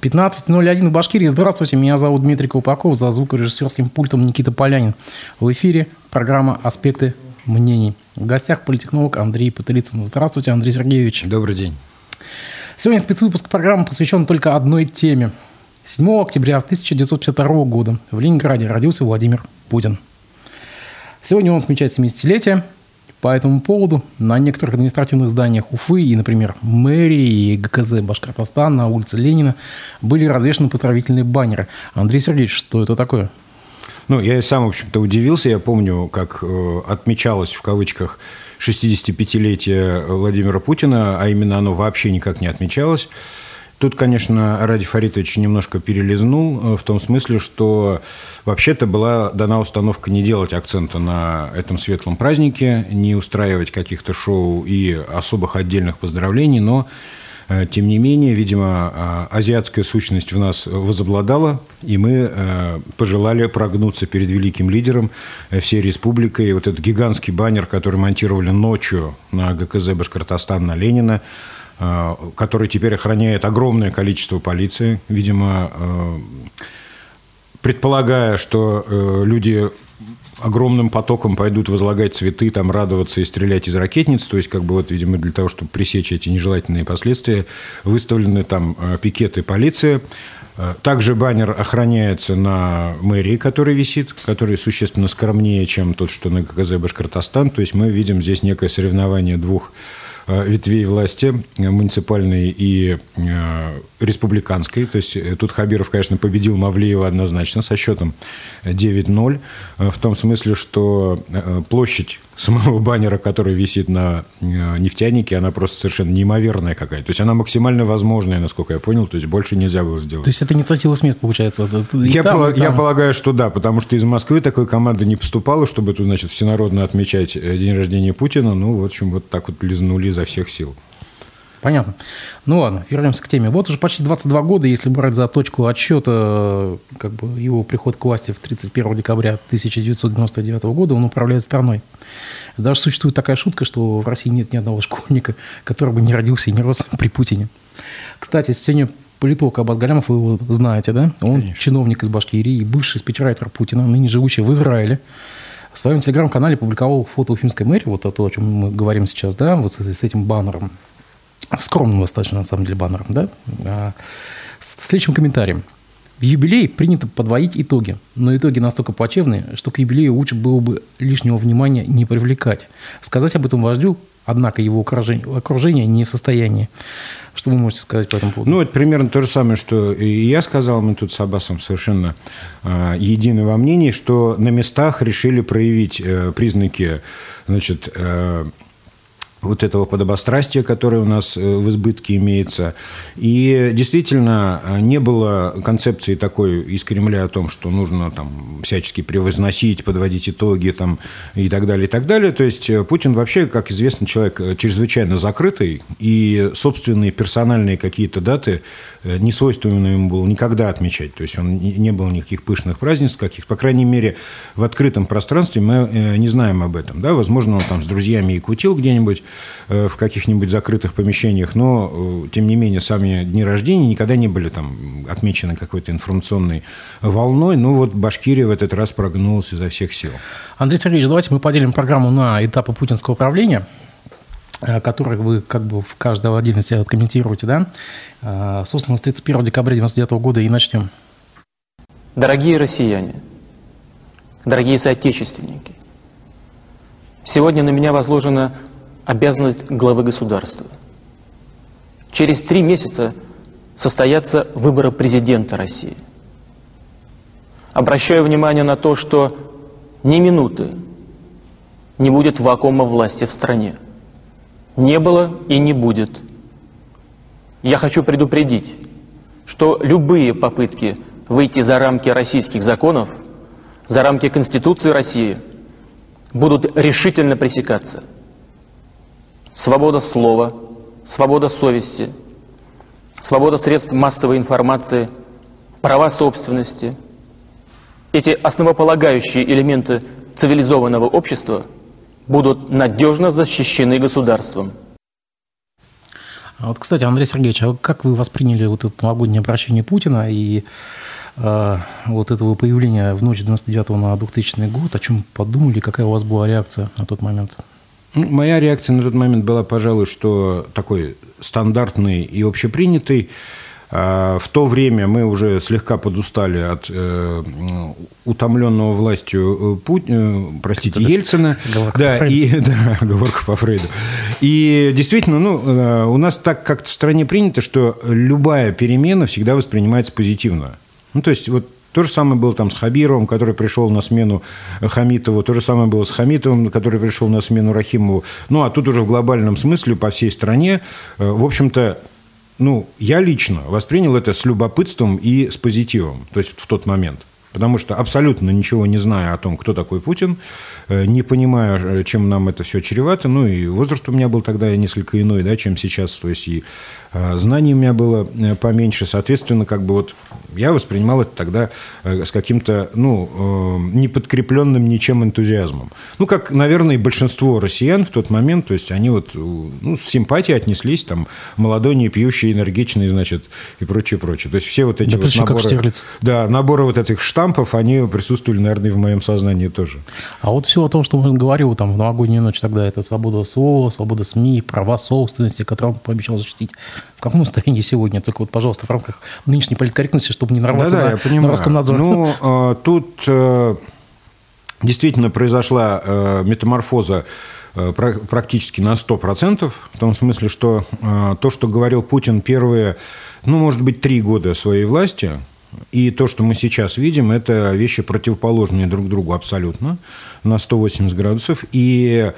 15.01 в Башкирии. Здравствуйте, меня зовут Дмитрий Колпаков, за звукорежиссерским пультом Никита Полянин. В эфире программа «Аспекты мнений». В гостях политехнолог Андрей Пателицын. Здравствуйте, Андрей Сергеевич. Добрый день. Сегодня спецвыпуск программы посвящен только одной теме. 7 октября 1952 года в Ленинграде родился Владимир Путин. Сегодня он отмечает 70-летие – по этому поводу на некоторых административных зданиях Уфы и, например, мэрии и ГКЗ Башкортостана на улице Ленина были развешаны поздравительные баннеры. Андрей Сергеевич, что это такое? Ну, я и сам, в общем-то, удивился. Я помню, как э, отмечалось в кавычках 65-летие Владимира Путина, а именно оно вообще никак не отмечалось. Тут, конечно, Ради Фаритович немножко перелизнул э, в том смысле, что вообще-то была дана установка не делать акцента на этом светлом празднике, не устраивать каких-то шоу и особых отдельных поздравлений, но э, тем не менее, видимо, э, азиатская сущность в нас возобладала, и мы пожелали прогнуться перед великим лидером всей республикой. И вот этот гигантский баннер, который монтировали ночью на ГКЗ Башкортостан на Ленина, Э, который теперь охраняет огромное количество полиции, видимо, э, предполагая, что э, люди огромным потоком пойдут возлагать цветы, там радоваться и стрелять из ракетниц, то есть, как бы вот, видимо, для того, чтобы пресечь эти нежелательные последствия, выставлены там пикеты полиции. Также баннер охраняется на мэрии, который висит, который существенно скромнее, чем тот, что на ККЗ Башкортостан. То есть мы видим здесь некое соревнование двух Э, ветвей власти, э, муниципальной и э, республиканской. То есть тут Хабиров, конечно, победил Мавлеева однозначно со счетом 9-0, в том смысле, что площадь самого баннера, который висит на нефтянике, она просто совершенно неимоверная какая-то. То есть она максимально возможная, насколько я понял, то есть больше нельзя было сделать. То есть это инициатива с мест, получается? я, там, пол- я полагаю, что да, потому что из Москвы такой команды не поступало, чтобы тут, значит, всенародно отмечать день рождения Путина. Ну, в общем, вот так вот лизнули изо всех сил. Понятно. Ну ладно, вернемся к теме. Вот уже почти 22 года, если брать за точку отсчета как бы его приход к власти в 31 декабря 1999 года, он управляет страной. Даже существует такая шутка, что в России нет ни одного школьника, который бы не родился и не рос при Путине. Кстати, сегодня политолог Абаз Галямов, вы его знаете, да? Он Конечно. чиновник из Башкирии, бывший спичрайтер Путина, ныне живущий в Израиле. В своем телеграм-канале публиковал фото Уфимской мэрии, вот то, о чем мы говорим сейчас, да, вот с, с этим баннером. Скромным достаточно, на самом деле, баннером, да, а, с следующим комментарием. В юбилей принято подводить итоги, но итоги настолько плачевные, что к юбилею лучше было бы лишнего внимания не привлекать. Сказать об этом вождю, однако его окружение, не в состоянии. Что вы можете сказать по этому поводу? Ну, это примерно то же самое, что и я сказал, мы тут с Аббасом совершенно э, едины во мнении, что на местах решили проявить э, признаки значит, э, вот этого подобострастия, которое у нас э, в избытке имеется. И действительно э, не было концепции такой из Кремля о том, что нужно там всячески превозносить, подводить итоги там, и так далее, и так далее. То есть э, Путин вообще, как известно, человек чрезвычайно закрытый, и собственные персональные какие-то даты не свойственно ему было никогда отмечать. То есть он не было никаких пышных празднеств каких по крайней мере, в открытом пространстве мы не знаем об этом. Да? Возможно, он там с друзьями и кутил где-нибудь, Э, в каких-нибудь закрытых помещениях, но, э, тем не менее, сами дни рождения никогда не были там отмечены какой-то информационной волной. Ну вот Башкирия в этот раз прогнулась изо всех сил. Андрей Сергеевич, давайте мы поделим программу на этапы путинского управления э, которые вы как бы в каждой отдельности откомментируете, да? Собственно, с 31 декабря 1999 года и начнем. Дорогие россияне, дорогие соотечественники, сегодня на меня возложена обязанность главы государства. Через три месяца состоятся выборы президента России. Обращаю внимание на то, что ни минуты не будет вакуума власти в стране. Не было и не будет. Я хочу предупредить, что любые попытки выйти за рамки российских законов, за рамки Конституции России, будут решительно пресекаться – свобода слова, свобода совести, свобода средств массовой информации, права собственности. Эти основополагающие элементы цивилизованного общества будут надежно защищены государством. А вот, кстати, Андрей Сергеевич, а как вы восприняли вот это новогоднее обращение Путина и э, вот этого появления в ночь 99 на 2000 год? О чем подумали? Какая у вас была реакция на тот момент? Ну, моя реакция на тот момент была, пожалуй, что такой стандартный и общепринятый. А, в то время мы уже слегка подустали от э, утомленного властью э, Пут... Э, простите, Это Ельцина. да, и, да, оговорка по Фрейду. И действительно, ну, у нас так как-то в стране принято, что любая перемена всегда воспринимается позитивно. Ну, то есть, вот то же самое было там с Хабировым, который пришел на смену Хамитову. То же самое было с Хамитовым, который пришел на смену Рахимову. Ну, а тут уже в глобальном смысле по всей стране, в общем-то, ну, я лично воспринял это с любопытством и с позитивом, то есть в тот момент. Потому что абсолютно ничего не зная о том, кто такой Путин, э, не понимая, э, чем нам это все чревато, ну и возраст у меня был тогда несколько иной, да, чем сейчас, то есть и знаний у меня было поменьше, соответственно, как бы вот я воспринимал это тогда с каким-то, ну, неподкрепленным ничем энтузиазмом. Ну, как, наверное, и большинство россиян в тот момент, то есть они вот, ну, с симпатией отнеслись, там, молодой, не пьющий, энергичный, значит, и прочее, прочее. То есть все вот эти да, вот наборы... Да, наборы вот этих штампов, они присутствовали, наверное, и в моем сознании тоже. А вот все о том, что он говорил там в новогоднюю ночь тогда, это свобода слова, свобода СМИ, права собственности, которые он пообещал защитить. В каком состоянии сегодня? Только вот, пожалуйста, в рамках нынешней политкорректности, чтобы не нарваться да, да, на, я понимаю. на Роскомнадзор. Ну, а, тут э, действительно произошла э, метаморфоза э, практически на 100%, в том смысле, что то, что говорил Путин первые, ну, может быть, три года своей власти – и то, что мы сейчас видим, это вещи противоположные друг другу абсолютно на 180 градусов. И э,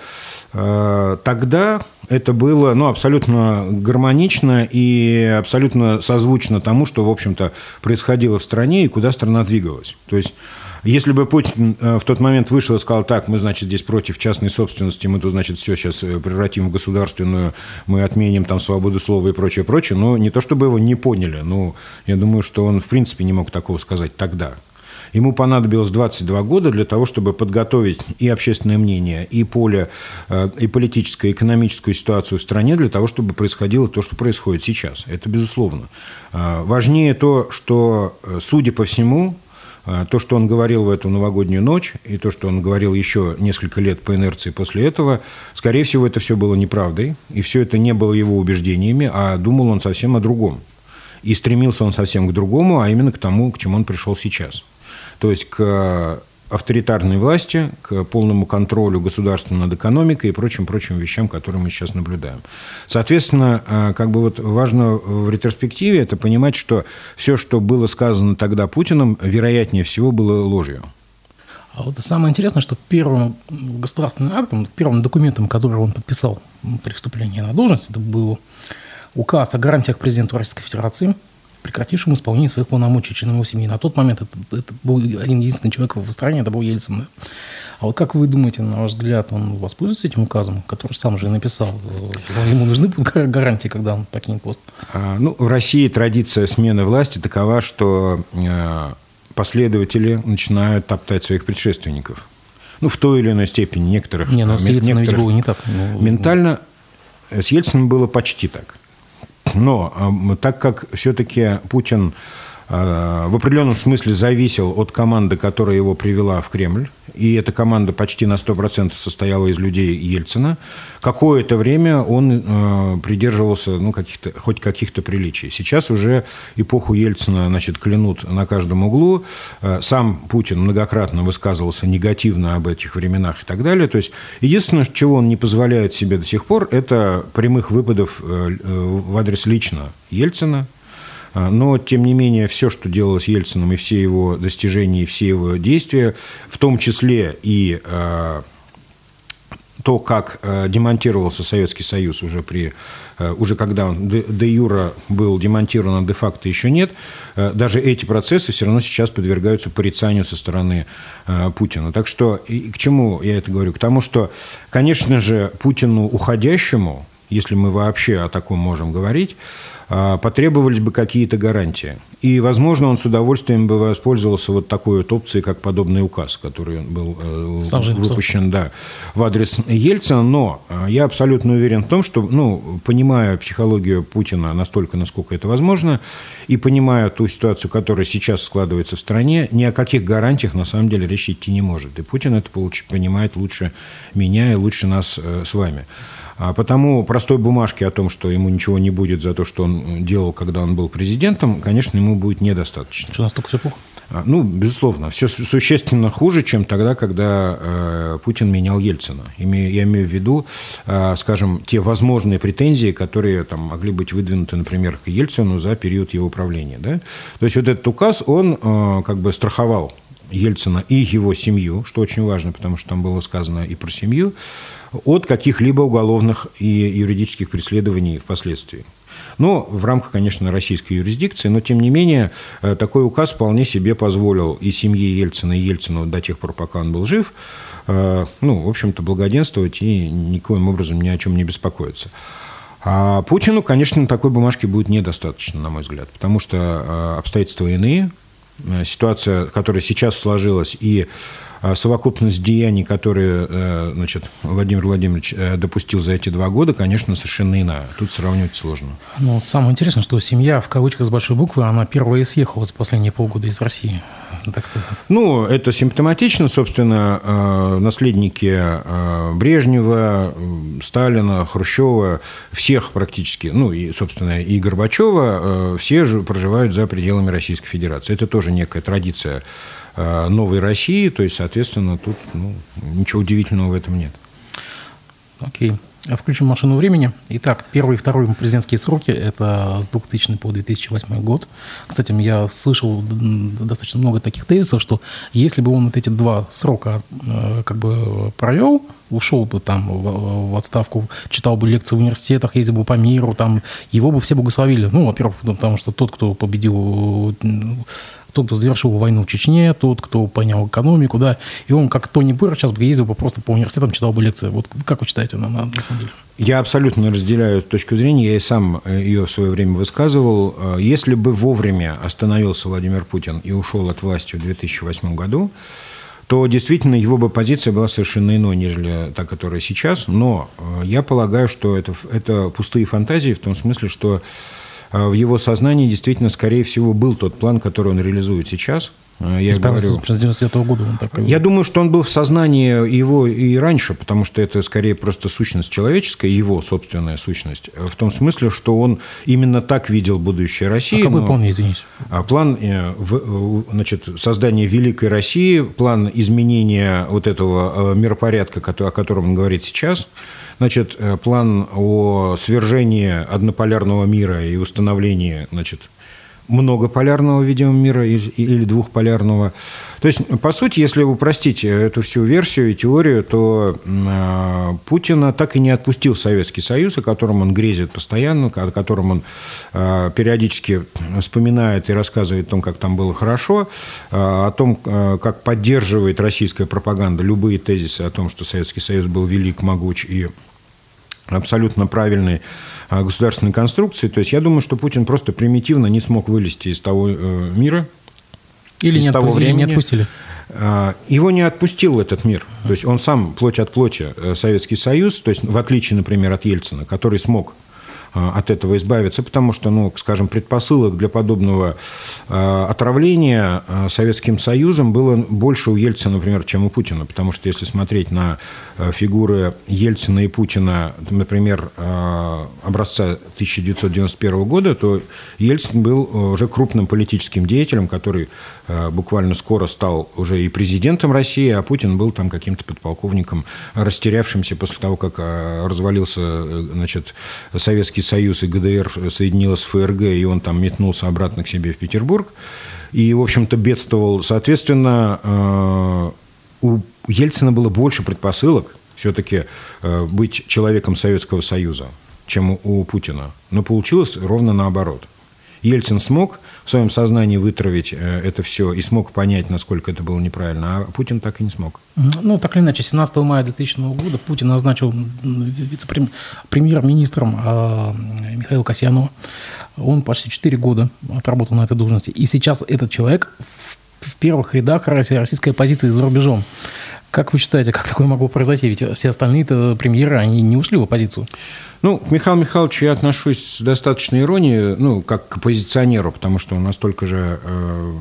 тогда это было ну, абсолютно гармонично и абсолютно созвучно тому, что, в общем-то, происходило в стране и куда страна двигалась. То есть если бы Путин э, в тот момент вышел и сказал, так, мы, значит, здесь против частной собственности, мы тут, значит, все сейчас э, превратим в государственную, мы отменим там свободу слова и прочее, прочее, но не то, чтобы его не поняли, но я думаю, что он, в принципе, не мог такого сказать тогда. Ему понадобилось 22 года для того, чтобы подготовить и общественное мнение, и поле, э, и политическую, и экономическую ситуацию в стране для того, чтобы происходило то, что происходит сейчас. Это безусловно. Важнее то, что, судя по всему, то, что он говорил в эту новогоднюю ночь, и то, что он говорил еще несколько лет по инерции после этого, скорее всего, это все было неправдой, и все это не было его убеждениями, а думал он совсем о другом. И стремился он совсем к другому, а именно к тому, к чему он пришел сейчас. То есть к авторитарной власти, к полному контролю государства над экономикой и прочим-прочим вещам, которые мы сейчас наблюдаем. Соответственно, а, как бы вот важно в ретроспективе это понимать, что все, что было сказано тогда Путиным, вероятнее всего было ложью. А вот самое интересное, что первым государственным актом, первым документом, который он подписал при вступлении на должность, это был указ о гарантиях президента Российской Федерации – прекратившим исполнение своих полномочий членам его семьи. На тот момент это, это был один единственный человек в стране, это был Ельцин. Да? А вот как вы думаете, на ваш взгляд, он воспользуется этим указом, который сам же написал? Ему нужны гарантии, когда он покинет пост? А, ну, в России традиция смены власти такова, что э, последователи начинают топтать своих предшественников. Ну, в той или иной степени некоторых... Не, но с Ельцином ведь было не так. Ну, ментально с Ельцином было почти так. Но так как все-таки Путин в определенном смысле зависел от команды, которая его привела в Кремль, и эта команда почти на 100% состояла из людей Ельцина, какое-то время он э, придерживался ну, каких-то, хоть каких-то приличий. Сейчас уже эпоху Ельцина значит, клянут на каждом углу. Э, сам Путин многократно высказывался негативно об этих временах и так далее. То есть единственное, чего он не позволяет себе до сих пор, это прямых выпадов э, в адрес лично Ельцина, но, тем не менее, все, что делалось Ельцином, и все его достижения, и все его действия, в том числе и а, то, как э, демонтировался Советский Союз уже, при, уже когда он де, юра был демонтирован, а де-факто еще нет, даже эти процессы все равно сейчас подвергаются порицанию со стороны Путина. Так что и к чему я это говорю? К тому, что, конечно же, Путину уходящему если мы вообще о таком можем говорить, а, потребовались бы какие-то гарантии. И, возможно, он с удовольствием бы воспользовался вот такой вот опцией, как подобный указ, который был э, выпущен да, в адрес Ельцина. Но э, я абсолютно уверен в том, что, ну, понимая психологию Путина настолько, насколько это возможно, и понимая ту ситуацию, которая сейчас складывается в стране, ни о каких гарантиях на самом деле речь идти не может. И Путин это понимает лучше меня и лучше нас э, с вами. А потому простой бумажки о том, что ему ничего не будет за то, что он делал, когда он был президентом, конечно, ему будет недостаточно. Что, настолько все плохо? А, ну, безусловно. Все существенно хуже, чем тогда, когда э, Путин менял Ельцина. Имею, я имею в виду, э, скажем, те возможные претензии, которые там, могли быть выдвинуты, например, к Ельцину за период его правления. Да? То есть вот этот указ, он э, как бы страховал Ельцина и его семью, что очень важно, потому что там было сказано и про семью, от каких-либо уголовных и юридических преследований впоследствии. Но в рамках, конечно, российской юрисдикции, но тем не менее э, такой указ вполне себе позволил и семье Ельцина, и Ельцину до тех пор, пока он был жив, э, ну, в общем-то, благоденствовать и никоим образом ни о чем не беспокоиться. А Путину, конечно, такой бумажки будет недостаточно, на мой взгляд, потому что э, обстоятельства иные, ситуация, которая сейчас сложилась, и совокупность деяний, которые э, значит, Владимир Владимирович э, допустил за эти два года, конечно, совершенно иная. Тут сравнивать сложно. Ну, самое интересное, что семья, в кавычках с большой буквы, она первая съехала за последние полгода из России. Так ну, это симптоматично, собственно, э, наследники Брежнева, Сталина, Хрущева, всех практически, ну, и, собственно, и Горбачева, все же проживают за пределами Российской Федерации. Это тоже некая традиция новой России, то есть, соответственно, тут ну, ничего удивительного в этом нет. Окей. Включим машину времени. Итак, первый и второй президентские сроки – это с 2000 по 2008 год. Кстати, я слышал достаточно много таких тезисов, что если бы он вот эти два срока э, как бы провел, ушел бы там в, отставку, читал бы лекции в университетах, ездил бы по миру, там его бы все благословили. Ну, во-первых, потому что тот, кто победил тот, кто завершил войну в Чечне, тот, кто понял экономику, да, и он, как Тони Пыр, сейчас бы ездил бы просто по университетам, читал бы лекции. Вот как вы считаете, на, на, на самом деле? Я абсолютно разделяю эту точку зрения, я и сам э, ее в свое время высказывал. Э, если бы вовремя остановился Владимир Путин и ушел от власти в 2008 году, то действительно его бы позиция была совершенно иной, нежели та, которая сейчас. Но э, я полагаю, что это, это пустые фантазии в том смысле, что в его сознании действительно, скорее всего, был тот план, который он реализует сейчас. А, я говорю, с 99 -го года он так Я думаю, что он был в сознании его и раньше, потому что это скорее просто сущность человеческая, его собственная сущность. В том смысле, что он именно так видел будущее России. А какой план, извините? А план э, значит, создания великой России, план изменения вот этого э, миропорядка, о котором он говорит сейчас – Значит, э, план о свержении однополярного мира и установлении, значит, многополярного, видимо, мира или двухполярного. То есть, по сути, если упростить эту всю версию и теорию, то э, Путина так и не отпустил Советский Союз, о котором он грезит постоянно, о котором он э, периодически вспоминает и рассказывает о том, как там было хорошо, э, о том, как поддерживает российская пропаганда любые тезисы о том, что Советский Союз был велик, могуч и абсолютно правильной а, государственной конструкции. То есть я думаю, что Путин просто примитивно не смог вылезти из того э, мира, или из не того времени. не отпустили? А, его не отпустил этот мир. То есть он сам плоть от плоти э, Советский Союз, то есть в отличие, например, от Ельцина, который смог от этого избавиться, потому что, ну, скажем, предпосылок для подобного а, отравления а, Советским Союзом было больше у Ельцина, например, чем у Путина, потому что если смотреть на фигуры Ельцина и Путина, например, образца 1991 года, то Ельцин был уже крупным политическим деятелем, который буквально скоро стал уже и президентом России, а Путин был там каким-то подполковником, растерявшимся после того, как развалился э, значит, Советский Советский Союз и ГДР соединилась с ФРГ, и он там метнулся обратно к себе в Петербург. И, в общем-то, бедствовал. Соответственно, э, у Ельцина было больше предпосылок все-таки э, быть человеком Советского Союза, чем у Путина. Но получилось ровно наоборот. Ельцин смог в своем сознании вытравить э, это все и смог понять, насколько это было неправильно, а Путин так и не смог. Ну, так или иначе, 17 мая 2000 года Путин назначил вице-премьер-министром а, Михаила Касьянова. Он почти 4 года отработал на этой должности. И сейчас этот человек в первых рядах российской оппозиции за рубежом. Как вы считаете, как такое могло произойти? Ведь все остальные-то премьеры, они не ушли в оппозицию. Ну, к Михаилу Михайловичу я отношусь с достаточной иронией, ну, как к оппозиционеру, потому что он настолько же э,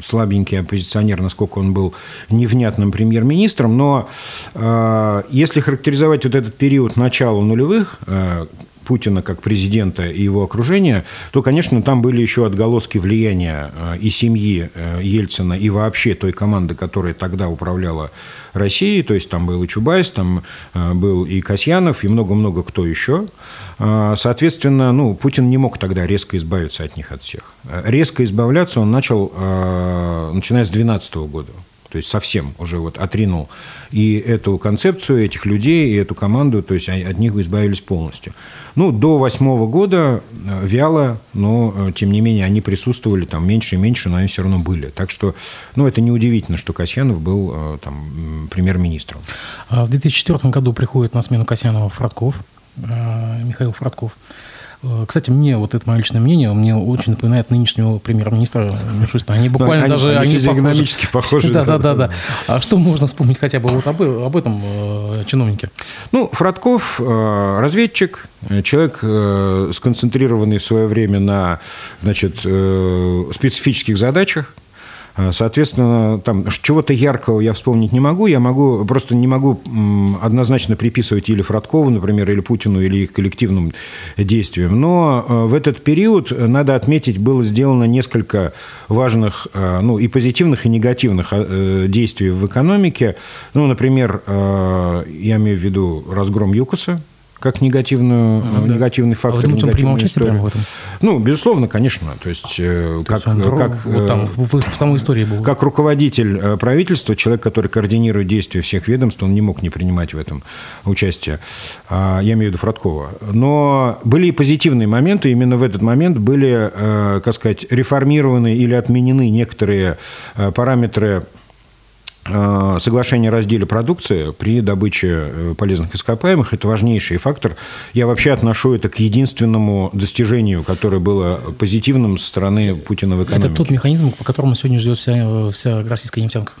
слабенький оппозиционер, насколько он был невнятным премьер-министром. Но э, если характеризовать вот этот период начала нулевых, э, Путина как президента и его окружения, то, конечно, там были еще отголоски влияния э, и семьи э, Ельцина, и вообще той команды, которая тогда управляла Россией. То есть там был и Чубайс, там э, был и Касьянов, и много-много кто еще. Соответственно, ну, Путин не мог тогда резко избавиться от них, от всех. Резко избавляться он начал, начиная с 2012 года то есть совсем уже вот отринул и эту концепцию этих людей, и эту команду, то есть от них избавились полностью. Ну, до восьмого года э, вяло, но, э, тем не менее, они присутствовали там меньше и меньше, но они все равно были. Так что, ну, это неудивительно, что Касьянов был э, там премьер-министром. А в 2004 году приходит на смену Касьянова Фродков, Михаил Фродков. Э, кстати, мне, вот это мое личное мнение, мне очень напоминает нынешнего премьер-министра Мишустина. Они буквально они, даже... Они, они физиогномически похожи. Да, да, да, да. А что можно вспомнить хотя бы вот об, об этом э, чиновнике? Ну, Фродков э, разведчик, человек, сконцентрированный в свое время на значит, специфических задачах, соответственно, там чего-то яркого я вспомнить не могу. Я могу, просто не могу однозначно приписывать или Фродкову, например, или Путину, или их коллективным действиям. Но а, в этот период, надо отметить, было сделано несколько важных, а, ну, и позитивных, и негативных э, действий в экономике. Ну, например, я имею в виду разгром ЮКОСа, как негативную, да. негативный фактор. А вы думаете, он принимал участие прямо в этом? Ну, безусловно, конечно. То есть, э, То как, есть как, вот там, в, в самой истории был. Как руководитель э, правительства, человек, который координирует действия всех ведомств, он не мог не принимать в этом участие. А, я имею в виду Фродкова. Но были и позитивные моменты. Именно в этот момент были, э, как сказать, реформированы или отменены некоторые параметры Э, соглашение о разделе продукции при добыче э, полезных ископаемых – это важнейший фактор. Я вообще отношу это к единственному достижению, которое было позитивным со стороны Путина в экономике. Это тот механизм, по которому сегодня ждет вся, вся российская нефтянка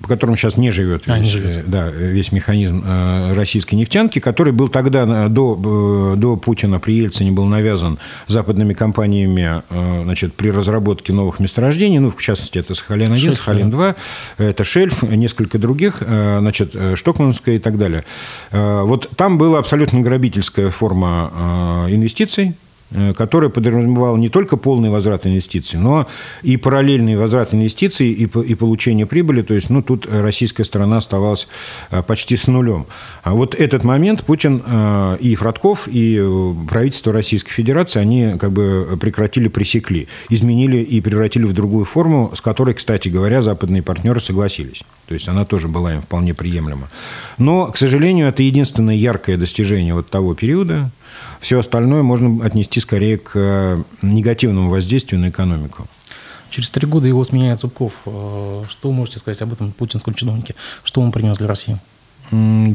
по которому сейчас не живет, а, весь, не живет. Да, весь механизм э, российской нефтянки, который был тогда до, до Путина при Ельцине был навязан западными компаниями значит, при разработке новых месторождений, ну, в частности, это Сахалин-1, Сахалин-2, это Шельф, несколько других, значит, Штокмановская и так далее. Вот там была абсолютно грабительская форма инвестиций, Э, которая подразумевала не только полный возврат инвестиций, но и параллельный возврат инвестиций и, и получение прибыли. То есть, ну, тут российская сторона оставалась э, почти с нулем. А вот этот момент Путин э, и Фродков, и правительство Российской Федерации, они как бы прекратили, пресекли, изменили и превратили в другую форму, с которой, кстати говоря, западные партнеры согласились. То есть она тоже была им вполне приемлема. Но, к сожалению, это единственное яркое достижение вот того периода, все остальное можно отнести скорее к э, негативному воздействию на экономику. Через три года его сменяет Зубков. Э, что вы можете сказать об этом путинском чиновнике? Что он принес для России?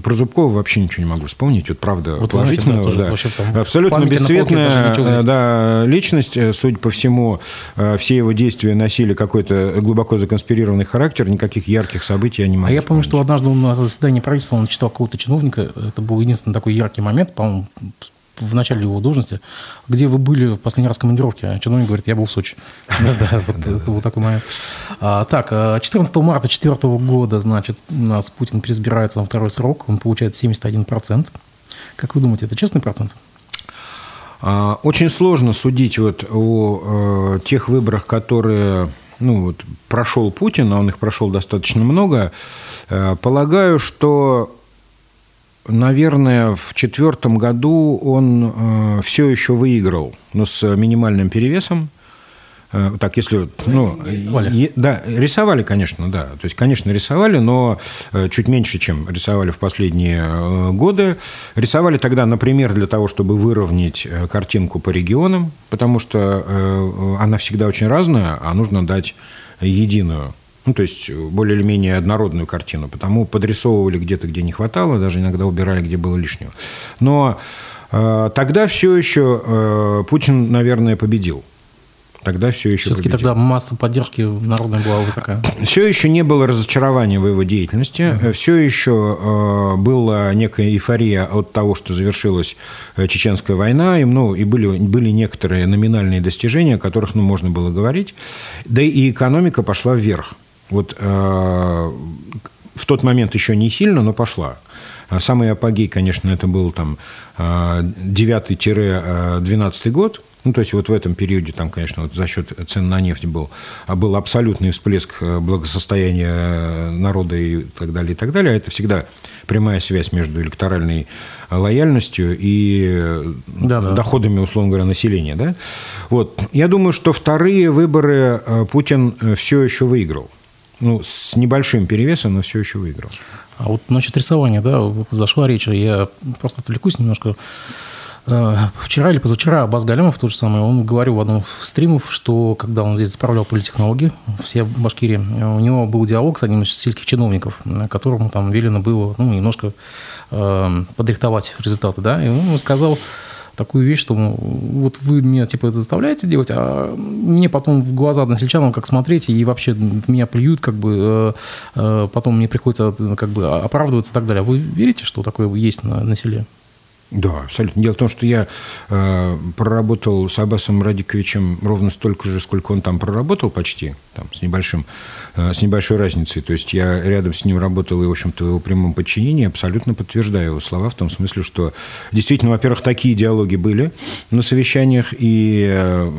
Про Зубкова вообще ничего не могу вспомнить. Вот правда, вот положительно. Знаете, да, тоже, да. Абсолютно бесцветная э, да, личность. Судя по всему, все его действия носили какой-то глубоко законспирированный характер. Никаких ярких событий я не могу А я помню, что однажды на заседании правительства он читал какого-то чиновника. Это был единственный такой яркий момент, по-моему, в начале его должности, где вы были в последний раз в командировке, а чиновник говорит, я был в Сочи. Да, вот такой момент. А, так, 14 марта 2004 года, значит, у нас Путин переизбирается на второй срок, он получает 71%. Как вы думаете, это честный процент? А, очень сложно судить вот о э, тех выборах, которые ну, вот, прошел Путин, а он их прошел достаточно много. Э, полагаю, что Наверное, в четвертом году он э, все еще выиграл, но с минимальным перевесом. э, так, если, ну, рисовали. да, рисовали, конечно, да, то есть, конечно, рисовали, но э, чуть меньше, чем рисовали в последние годы. Рисовали тогда, например, для того, чтобы выровнять картинку по регионам, потому что она всегда очень разная, а нужно дать единую ну, то есть более или менее однородную картину. Потому подрисовывали где-то, где не хватало, даже иногда убирали, где было лишнего. Но э, тогда все еще э, Путин, наверное, победил. Тогда все еще Все-таки победил. тогда масса поддержки народной была высока. Все еще не было разочарования в его деятельности. Uh-huh. Все еще э, была некая эйфория от того, что завершилась э, Чеченская война. И, ну, и были, были некоторые номинальные достижения, о которых ну, можно было говорить. Да и экономика пошла вверх. Вот э, в тот момент еще не сильно, но пошла. А самый апогей, конечно, это был там 9-12 э, год, ну, то есть вот в этом периоде там, конечно, вот за счет цен на нефть был, а был абсолютный всплеск э, благосостояния народа и так далее, и так далее. А это всегда прямая связь между электоральной лояльностью и да, да. доходами, условно говоря, населения. Да? Вот. Я думаю, что вторые выборы Путин все еще выиграл ну, с небольшим перевесом, но все еще выиграл. А вот насчет рисования, да, зашла речь, я просто отвлекусь немножко. Э, вчера или позавчера Абаз Галямов, тот же самый, он говорил в одном из стримов, что когда он здесь заправлял политтехнологии, все в Башкирии, у него был диалог с одним из сельских чиновников, которому там велено было ну, немножко э, подрихтовать результаты, да, и он сказал, такую вещь, что вот вы меня типа это заставляете делать, а мне потом в глаза односельчанам как смотреть, и вообще в меня плюют, как бы э, э, потом мне приходится как бы оправдываться и так далее. Вы верите, что такое есть на, на селе? Да, абсолютно. Дело в том, что я э, проработал с Аббасом Радиковичем ровно столько же, сколько он там проработал почти, там, с, небольшим, э, с небольшой разницей. То есть я рядом с ним работал и, в общем-то, в его прямом подчинении абсолютно подтверждаю его слова в том смысле, что действительно, во-первых, такие диалоги были на совещаниях, и э,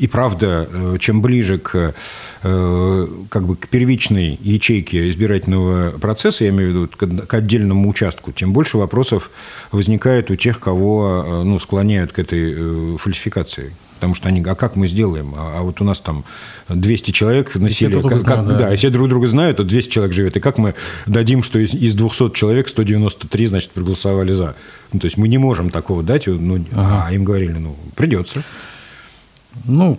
и правда, э, чем ближе к, э, как бы, к первичной ячейке избирательного процесса, я имею в виду к отдельному участку, тем больше вопросов возникает у тех, кого э, ну, склоняют к этой фальсификации. Потому что они, а как мы сделаем? А, а вот у нас там 200 человек на селе. Как, знают, да. да, и все друг друга знают, а 200 человек живет. И как мы дадим, что из, из 200 человек 193, значит, проголосовали за? Ну, то есть мы не можем такого дать. Ну, ага. А им говорили, ну, придется. Ну,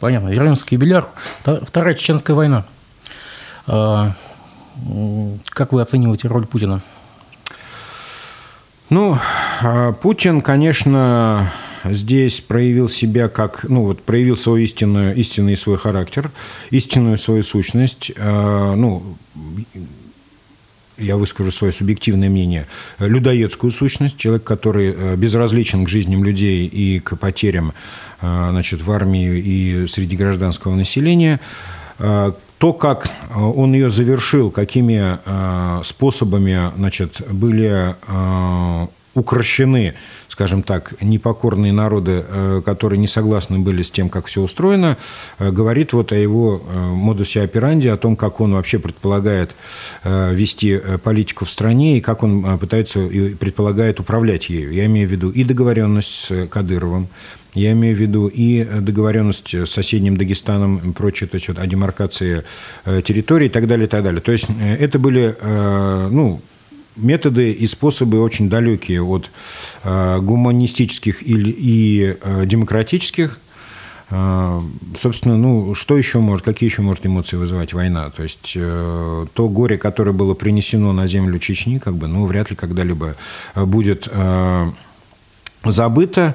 понятно. Вернемся к юбиляру. Вторая Чеченская война. А, как вы оцениваете роль Путина? Ну, а, Путин, конечно, здесь проявил себя как, ну вот проявил свой истинную, истинный свой характер, истинную свою сущность. А, ну, я выскажу свое субъективное мнение, людоедскую сущность, человек, который э, безразличен к жизням людей и к потерям значит, в армии и среди гражданского населения. Э, то, как он ее завершил, какими способами значит, были укращены, скажем так, непокорные народы, э, которые не согласны были с тем, как все устроено, э, говорит вот о его э, модусе операнди, о том, как он вообще предполагает вести политику в стране и как он пытается и предполагает управлять ею. Я имею в виду и договоренность с Кадыровым, я имею в виду и договоренность с соседним Дагестаном и прочее, то есть вот, о демаркации территории и так далее, и так далее. То есть это были, ну, методы и способы очень далекие от э, гуманистических и, э, демократических. Э, собственно, ну, что еще может, какие еще может эмоции вызывать война? То есть э, то горе, которое было принесено на землю Чечни, как бы, ну, вряд ли когда-либо будет э, забыто.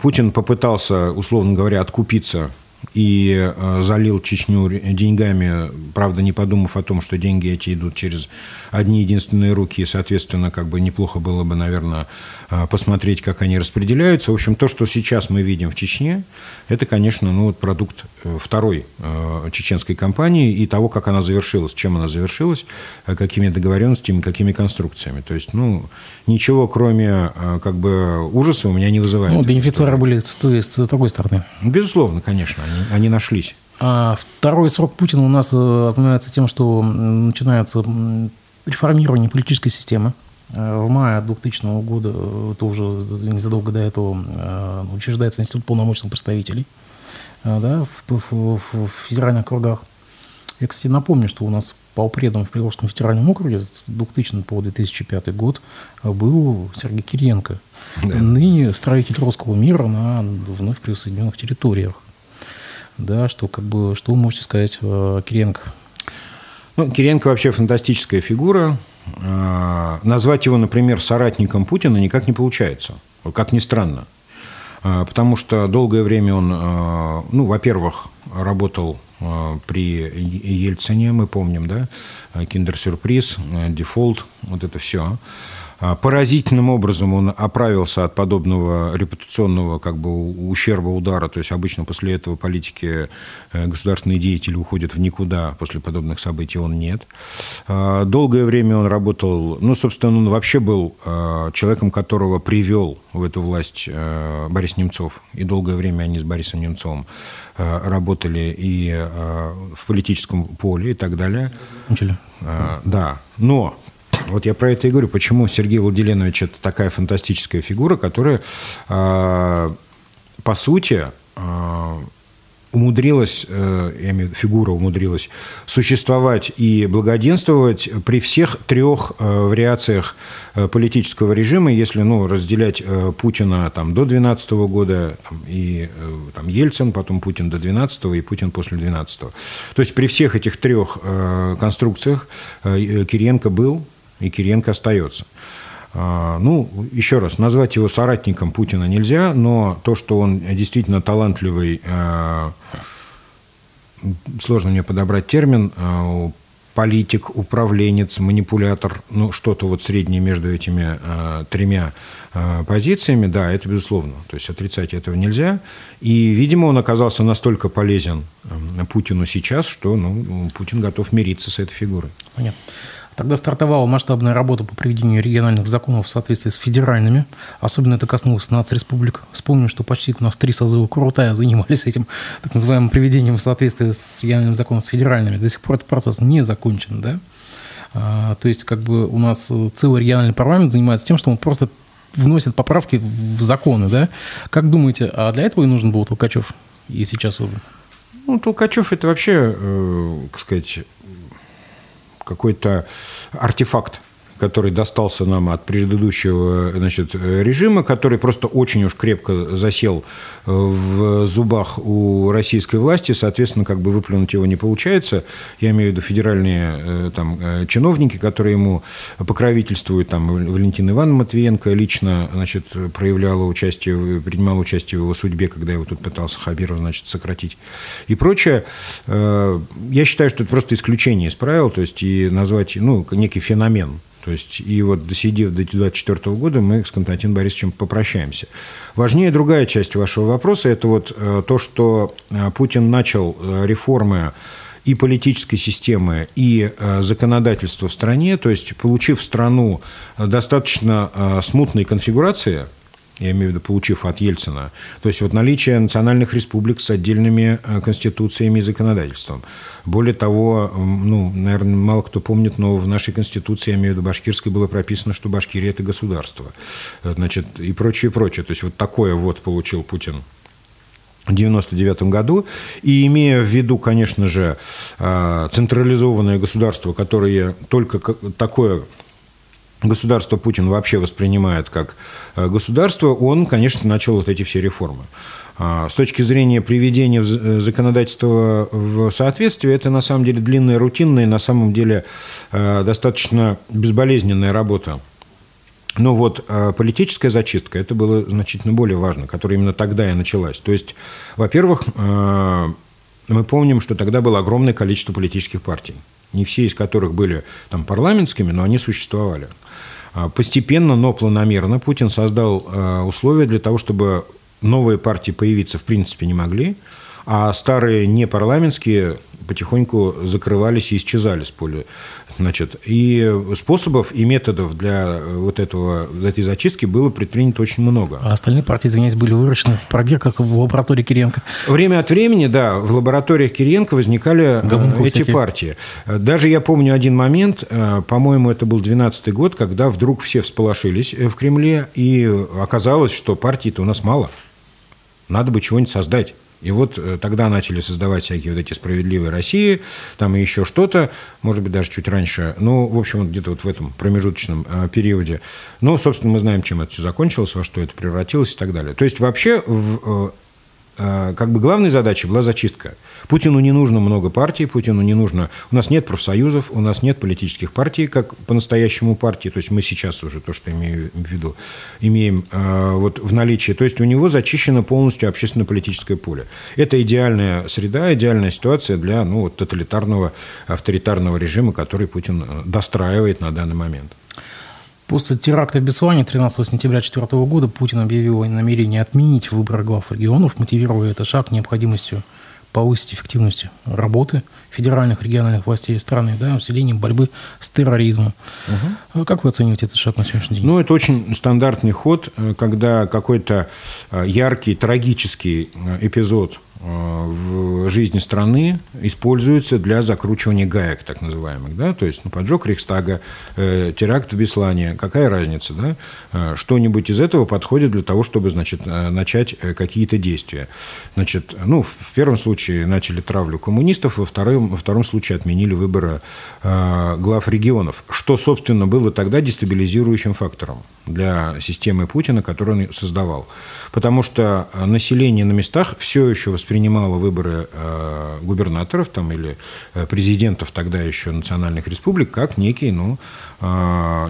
Путин попытался, условно говоря, откупиться и э, залил Чечню деньгами, правда, не подумав о том, что деньги эти идут через одни единственные руки, и, соответственно, как бы неплохо было бы, наверное, э, посмотреть, как они распределяются. В общем, то, что сейчас мы видим в Чечне, это, конечно, ну, вот продукт э, второй чеченской кампании и того, как она завершилась, чем она завершилась, какими договоренностями, какими конструкциями. То есть, ну, ничего, кроме как бы ужаса у меня не вызывает. Ну, бенефициары были с, той, с другой стороны. Безусловно, конечно, они, они нашлись. А второй срок Путина у нас э, ознаменуется тем, что начинается реформирование политической системы. Э, в мае 2000 года, э, это уже незадолго до этого, учреждается Институт полномочных представителей. да, в, в, в федеральных кругах. Я, кстати, напомню, что у нас полпредом в Приволжском федеральном округе с 2000 по 2005 год был Сергей Кириенко, да. ныне строитель русского мира на вновь присоединенных территориях. Да, что, как бы, что вы можете сказать о Кириенко? Ну, Кириенко вообще фантастическая фигура. А, назвать его, например, соратником Путина никак не получается, как ни странно. А, потому что долгое время он, а, ну, во-первых, работал при Ельцине, мы помним, да, киндер-сюрприз, дефолт, вот это все. А, поразительным образом он оправился от подобного репутационного как бы, ущерба, удара. То есть обычно после этого политики э, государственные деятели уходят в никуда, после подобных событий он нет. А, долгое время он работал, ну, собственно, он вообще был а, человеком, которого привел в эту власть э, Борис Немцов. И долгое время они с Борисом Немцовым э, работали и в политическом поле и так далее. Учили. Да, но вот я про это и говорю, почему Сергей Владиленович это такая фантастическая фигура, которая, а, по сути, а, умудрилась, э, я имею в виду, фигура умудрилась существовать и благоденствовать при всех трех э, вариациях э, политического режима, если ну, разделять Путина там, до 2012 года и там, Ельцин, потом Путин до 2012 и Путин после 2012. То есть при всех этих трех конструкциях Кириенко был и Кириенко остается. А, ну, еще раз, назвать его соратником Путина нельзя, но то, что он действительно талантливый, а, сложно мне подобрать термин, а, политик, управленец, манипулятор, ну, что-то вот среднее между этими тремя позициями, да, это безусловно. То есть отрицать этого нельзя. И, видимо, он оказался настолько полезен Путину сейчас, что ну, Путин готов мириться с этой фигурой. Понятно. Тогда стартовала масштабная работа по приведению региональных законов в соответствии с федеральными. Особенно это коснулось нацреспублик. Вспомним, что почти у нас три созыва Крутая занимались этим так называемым приведением в соответствии с региональным законом с федеральными. До сих пор этот процесс не закончен. Да? А, то есть как бы у нас целый региональный парламент занимается тем, что он просто вносит поправки в законы. Да? Как думаете, а для этого и нужен был Толкачев? И сейчас уже... Ну, Толкачев это вообще, э, как сказать, какой-то артефакт который достался нам от предыдущего значит, режима, который просто очень уж крепко засел э, в зубах у российской власти, соответственно, как бы выплюнуть его не получается. Я имею в виду федеральные э, там, э, чиновники, которые ему покровительствуют, там, Валентина Ивановна Матвиенко лично значит, проявляла участие, принимала участие в его судьбе, когда его тут пытался Хабиров значит, сократить и прочее. Я считаю, что это просто исключение из правил, то есть и назвать ну, некий феномен то есть, и вот досидев до 2024 года, мы с Константином Борисовичем попрощаемся. Важнее другая часть вашего вопроса – это вот э, то, что э, Путин начал э, реформы и политической системы, и законодательства в стране, то есть, получив страну достаточно смутной конфигурации – я имею в виду, получив от Ельцина. То есть вот наличие национальных республик с отдельными э, конституциями и законодательством. Более того, ну, наверное, мало кто помнит, но в нашей конституции, я имею в виду башкирской, было прописано, что Башкирия – это государство. Э, значит, и прочее, прочее. То есть вот такое вот получил Путин в 1999 году, и имея в виду, конечно же, э, централизованное государство, которое только такое государство Путин вообще воспринимает как э, государство, он, конечно, начал вот эти все реформы. А, с точки зрения приведения э, законодательства в соответствие, это на самом деле длинная, рутинная, на самом деле э, достаточно безболезненная работа. Но вот политическая зачистка, это было значительно более важно, которая именно тогда и началась. То есть, во-первых, мы помним, что тогда было огромное количество политических партий не все из которых были там парламентскими, но они существовали. А, постепенно, но планомерно Путин создал а, условия для того, чтобы новые партии появиться в принципе не могли, а старые непарламентские потихоньку закрывались и исчезали с поля. Значит, и способов и методов для вот этого, для этой зачистки было предпринято очень много. А остальные партии, извиняюсь, были выращены в пробирках в лаборатории Кириенко? Время от времени, да, в лабораториях Кириенко возникали э, Габунков эти всякие. партии. Даже я помню один момент, э, по-моему, это был 12 год, когда вдруг все всполошились э, в Кремле, и оказалось, что партий-то у нас мало. Надо бы чего-нибудь создать. И вот э, тогда начали создавать всякие вот эти «Справедливые России», там и еще что-то, может быть, даже чуть раньше. Ну, в общем, где-то вот в этом промежуточном э, периоде. Но, собственно, мы знаем, чем это все закончилось, во что это превратилось и так далее. То есть вообще в, Э, как бы главной задачей была зачистка. Путину не нужно много партий, Путину не нужно... У нас нет профсоюзов, у нас нет политических партий, как по-настоящему партии, то есть мы сейчас уже, то, что имею в виду, имеем э, вот в наличии. То есть у него зачищено полностью общественно-политическое поле. Это идеальная среда, идеальная ситуация для ну, вот, тоталитарного, авторитарного режима, который Путин э, достраивает на данный момент. После теракта в Беслане 13 сентября 2004 года Путин объявил о намерении отменить выборы глав регионов, мотивируя этот шаг необходимостью повысить эффективность работы федеральных региональных властей страны, да, усилением борьбы с терроризмом. Угу. Как вы оцениваете этот шаг на сегодняшний день? Ну, это очень стандартный ход, э, когда какой-то э, яркий, трагический эпизод Э, в жизни страны используется для закручивания гаек, так называемых. Да? То есть ну, поджог Рейхстага, э, теракт в Беслане, какая разница? Да? Э, что-нибудь из этого подходит для того, чтобы значит, э, начать какие-то действия. Значит, ну, в первом случае начали травлю коммунистов, во втором, во втором случае отменили выборы э, глав регионов, что, собственно, было тогда дестабилизирующим фактором для системы Путина, которую он создавал. Потому что население на местах все еще воспринимает воспринимала выборы э, губернаторов там, или э, президентов тогда еще национальных республик как некий, ну,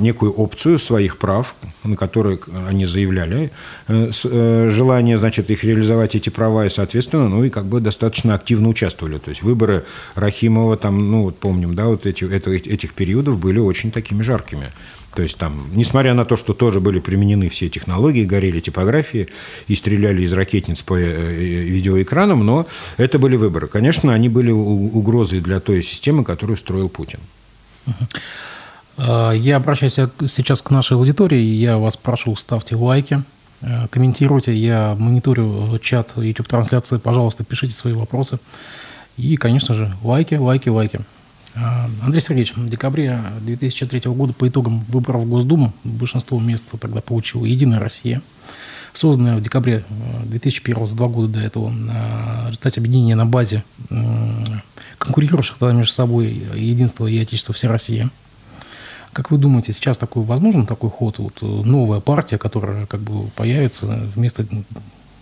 некую опцию своих прав, на которые они заявляли желание значит, их реализовать, эти права, и, соответственно, ну, и как бы достаточно активно участвовали. То есть выборы Рахимова, там, ну, вот помним, да, вот эти, это, этих периодов были очень такими жаркими. То есть там, несмотря на то, что тоже были применены все технологии, горели типографии и стреляли из ракетниц по э, э, видеоэкранам, но это были выборы. Конечно, они были угрозой для той системы, которую строил Путин. А, я обращаюсь сейчас к нашей аудитории. Я вас прошу, ставьте лайки, э, комментируйте. Я мониторю чат YouTube-трансляции. Пожалуйста, пишите свои вопросы. И, конечно же, лайки, лайки, лайки. А, Андрей Сергеевич, в декабре 2003 года по итогам выборов в Госдуму большинство мест тогда получила «Единая Россия», созданная в декабре 2001 за два года до этого в результате объединения на базе конкурирующих тогда между собой «Единство» и «Отечество вся Россия». Как вы думаете, сейчас такой возможен такой ход, вот новая партия, которая как бы появится вместо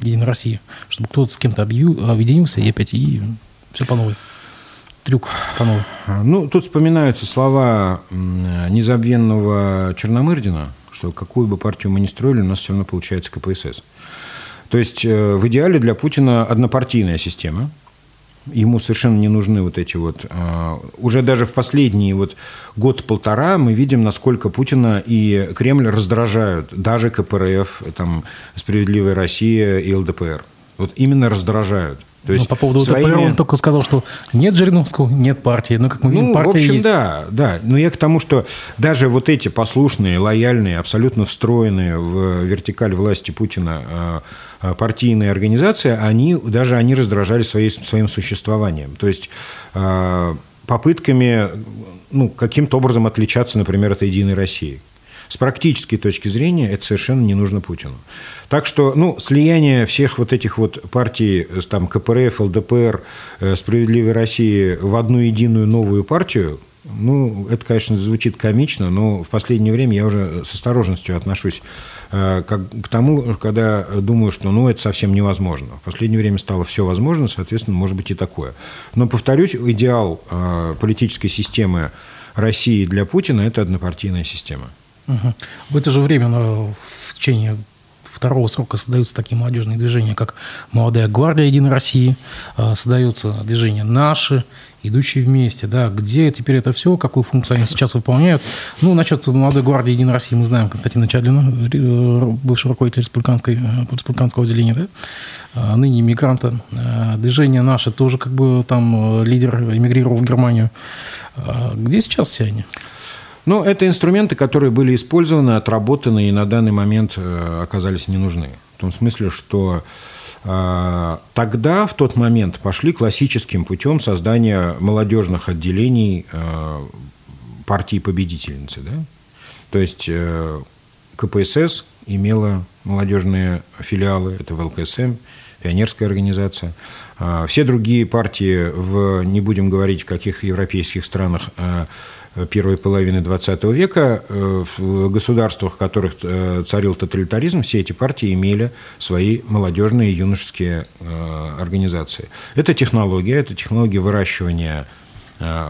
Единой России, чтобы кто-то с кем-то объединился и опять и все по новой? трюк по-новому? Ну, тут вспоминаются слова незабвенного Черномырдина, что какую бы партию мы ни строили, у нас все равно получается КПСС. То есть э, в идеале для Путина однопартийная система. Ему совершенно не нужны вот эти вот... Э, уже даже в последние вот год-полтора мы видим, насколько Путина и Кремль раздражают даже КПРФ, там, «Справедливая Россия» и ЛДПР. Вот именно раздражают. То есть ну, по поводу своими... УТП он только сказал, что нет Жириновского, нет партии. Ну, как мы видим, ну, партия в общем, есть. да, да. Но я к тому, что даже вот эти послушные, лояльные, абсолютно встроенные в вертикаль власти Путина а, а, партийные организации, они, даже они раздражали своей, своим существованием. То есть а, попытками ну, каким-то образом отличаться, например, от «Единой России». С практической точки зрения это совершенно не нужно Путину. Так что, ну, слияние всех вот этих вот партий, э, там, КПРФ, ЛДПР, э, «Справедливой России» в одну единую новую партию, ну, это, конечно, звучит комично, но в последнее время я уже с осторожностью отношусь э, к тому, когда думаю, что ну, это совсем невозможно. В последнее время стало все возможно, соответственно, может быть и такое. Но, повторюсь, идеал политической системы России для Путина – это однопартийная система. Угу. В это же время в течение второго срока создаются такие молодежные движения, как «Молодая гвардия Единой России», а, создаются движения «Наши», идущие вместе, да, где теперь это все, какую функцию они сейчас выполняют. Ну, насчет молодой гвардии Единой России мы знаем Константина Чадлина, э, бывший руководитель республиканской, республиканского отделения, да, а ныне мигранта. А, движение наше тоже как бы там э, лидер эмигрировал в Германию. Где сейчас все они? Ну, это инструменты, которые были использованы, отработаны и на данный момент э, оказались не нужны. В том смысле, что э, тогда, в тот момент, пошли классическим путем создания молодежных отделений э, партии победительницы. Да? То есть КПСС имела молодежные филиалы, это в ЛКСМ, пионерская организация. А, все другие партии, в, не будем говорить, в каких европейских странах первой половины XX века, э, в государствах, в которых э, царил тоталитаризм, все эти партии имели свои молодежные и юношеские э, организации. Это технология, это технология выращивания Э,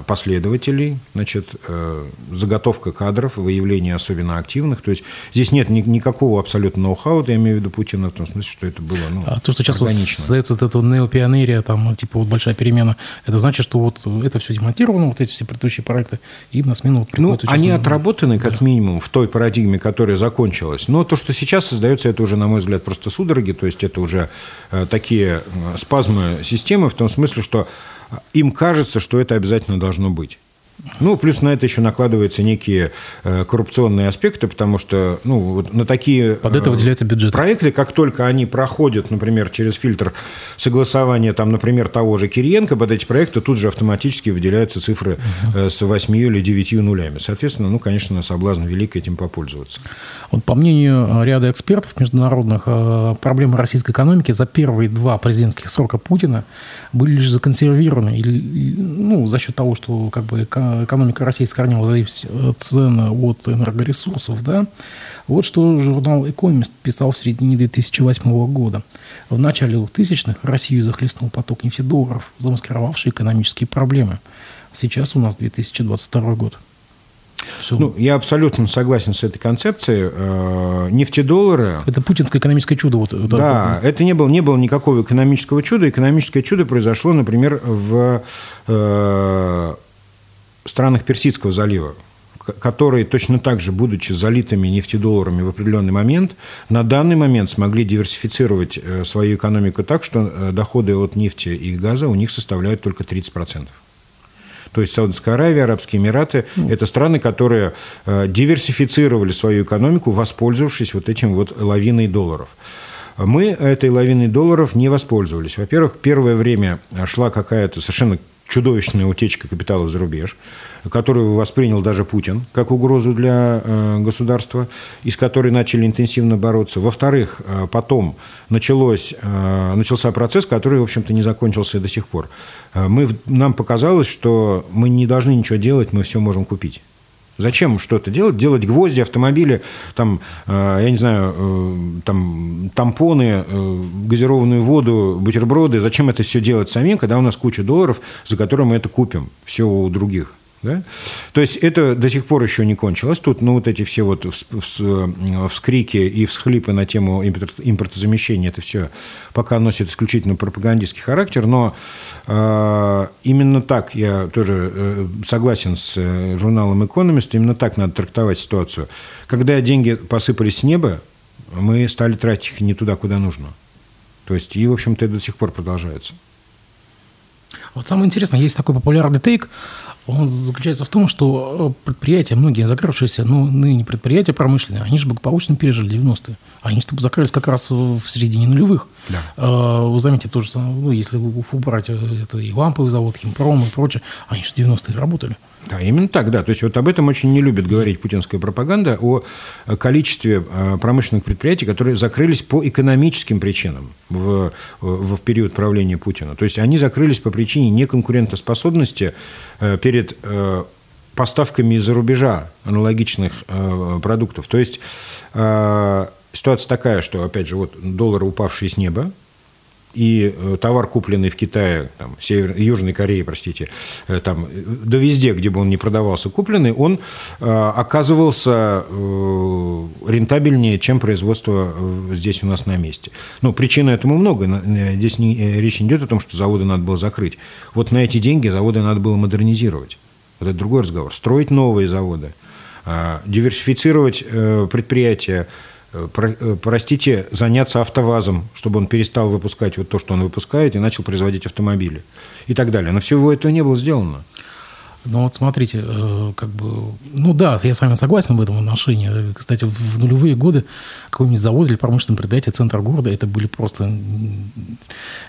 последователей, значит, э, заготовка кадров, выявление особенно активных. То есть здесь нет ни, никакого абсолютно ноу-хау, я имею в виду Путина, в том смысле, что это было ну, А то, что сейчас вот создается вот эта неопионерия, там, типа вот большая перемена, это значит, что вот это все демонтировано, вот эти все предыдущие проекты, и на смену вот приходит... Ну, они отработаны, как да. минимум, в той парадигме, которая закончилась. Но то, что сейчас создается, это уже, на мой взгляд, просто судороги, то есть это уже э, такие спазмы системы, в том смысле, что им кажется, что это обязательно должно быть. Ну, плюс на это еще накладываются некие э, коррупционные аспекты, потому что ну, на такие Под это выделяется бюджет. проекты, как только они проходят, например, через фильтр согласования, там, например, того же Кириенко, под эти проекты тут же автоматически выделяются цифры э, с 8 или 9 нулями. Соответственно, ну, конечно, соблазн велик этим попользоваться. Вот по мнению ряда экспертов международных, э, проблемы российской экономики за первые два президентских срока Путина были лишь законсервированы или, ну, за счет того, что как бы экономика России скорнила зависит от цены от энергоресурсов, да, вот что журнал «Экономист» писал в середине 2008 года. В начале 2000-х Россию захлестнул поток нефтедолларов, замаскировавший экономические проблемы. Сейчас у нас 2022 год. Все. Ну, я абсолютно согласен с этой концепцией. Э, нефтедоллары... Это путинское экономическое чудо. Вот, да, это, это не, было, не было никакого экономического чуда. Экономическое чудо произошло, например, в э, странах Персидского залива, которые точно так же, будучи залитыми нефтедолларами в определенный момент, на данный момент смогли диверсифицировать э, свою экономику так, что э, доходы от нефти и газа у них составляют только 30%. То есть Саудовская Аравия, Арабские Эмираты – это страны, которые э, диверсифицировали свою экономику, воспользовавшись вот этим вот лавиной долларов. Мы этой лавиной долларов не воспользовались. Во-первых, первое время шла какая-то совершенно чудовищная утечка капитала за рубеж, которую воспринял даже Путин как угрозу для э, государства, и с которой начали интенсивно бороться. Во-вторых, э, потом началось, э, начался процесс, который, в общем-то, не закончился до сих пор. Мы, нам показалось, что мы не должны ничего делать, мы все можем купить. Зачем что-то делать? Делать гвозди, автомобили, там, э, я не знаю, э, там, тампоны, э, газированную воду, бутерброды. Зачем это все делать самим, когда у нас куча долларов, за которые мы это купим все у других? Да? То есть это до сих пор еще не кончилось. Тут ну, вот эти все вот вскрики и всхлипы на тему импортозамещения, это все пока носит исключительно пропагандистский характер, но э, именно так, я тоже э, согласен с э, журналом «Экономист», именно так надо трактовать ситуацию. Когда деньги посыпались с неба, мы стали тратить их не туда, куда нужно. То есть, и, в общем-то, это до сих пор продолжается. Вот самое интересное, есть такой популярный тейк – он заключается в том, что э, предприятия, многие закрывшиеся, ну, ныне предприятия промышленные, они же благополучно пережили 90-е. Они чтобы закрылись как раз в середине нулевых. Да. А, вы заметите, тоже, ну, если Уфу брать, э, это и ламповый завод, химпром и прочее, они же в 90-е работали. Да, именно так, да. То есть вот об этом очень не любит говорить путинская пропаганда, о количестве э, промышленных предприятий, которые закрылись по экономическим причинам в, в период правления Путина. То есть они закрылись по причине неконкурентоспособности э, перед э, поставками из-за рубежа аналогичных продуктов. То есть ситуация такая, что, опять же, вот доллар, упавший с неба, и э, товар, купленный в Китае, там, Север, Южной Корее, простите, э, там, да везде, где бы он ни продавался, купленный, он э, оказывался э, рентабельнее, чем производство э, здесь у нас на месте. Ну, причин этому много. Здесь не, речь не идет о том, что заводы надо было закрыть. Вот на эти деньги заводы надо было модернизировать. Вот это другой разговор. Строить новые заводы, э, диверсифицировать э, предприятия, простите, заняться автовазом, чтобы он перестал выпускать вот то, что он выпускает, и начал производить автомобили и так далее. Но всего этого не было сделано. Но вот смотрите, э, как бы, ну да, я с вами согласен в этом отношении. Кстати, в нулевые годы какой-нибудь завод или промышленное предприятие, центр города, это были просто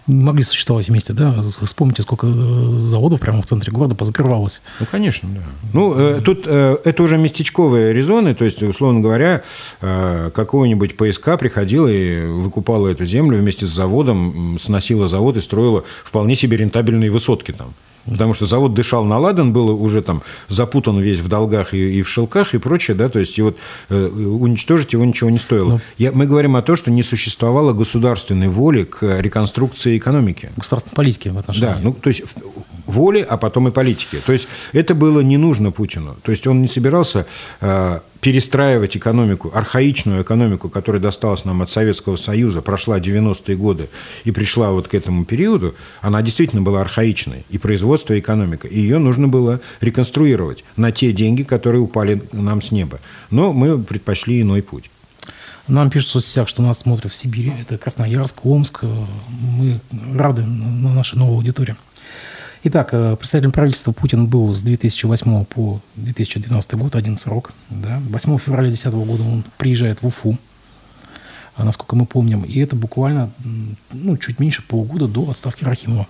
не могли существовать вместе, да? Вспомните, сколько э, заводов прямо в центре города позакрывалось. Ну, конечно, да. Ну, э, тут это уже местечковые резоны, то есть, условно говоря, э, какого-нибудь ПСК приходила и выкупала эту землю вместе с заводом, сносила завод и строила вполне себе рентабельные высотки там. Потому что завод дышал на ладан, был уже там запутан весь в долгах и, и в шелках и прочее, да, то есть и вот э, уничтожить его ничего не стоило. Но... Ну. Я, мы говорим о том, что не существовало государственной воли к реконструкции экономики. Государственной политики в отношении. Да, ну то есть воли, а потом и политики. То есть это было не нужно Путину. То есть он не собирался э, перестраивать экономику, архаичную экономику, которая досталась нам от Советского Союза, прошла 90-е годы и пришла вот к этому периоду, она действительно была архаичной. И производство, и экономика. И ее нужно было реконструировать на те деньги, которые упали нам с неба. Но мы предпочли иной путь. Нам пишут в соцсетях, что нас смотрят в Сибири. Это Красноярск, Омск. Мы рады на нашей новой аудитории. Итак, э, представителем правительства Путин был с 2008 по 2012 год, один срок. Да. 8 февраля 2010 года он приезжает в Уфу, а, насколько мы помним. И это буквально ну, чуть меньше полугода до отставки Рахимова.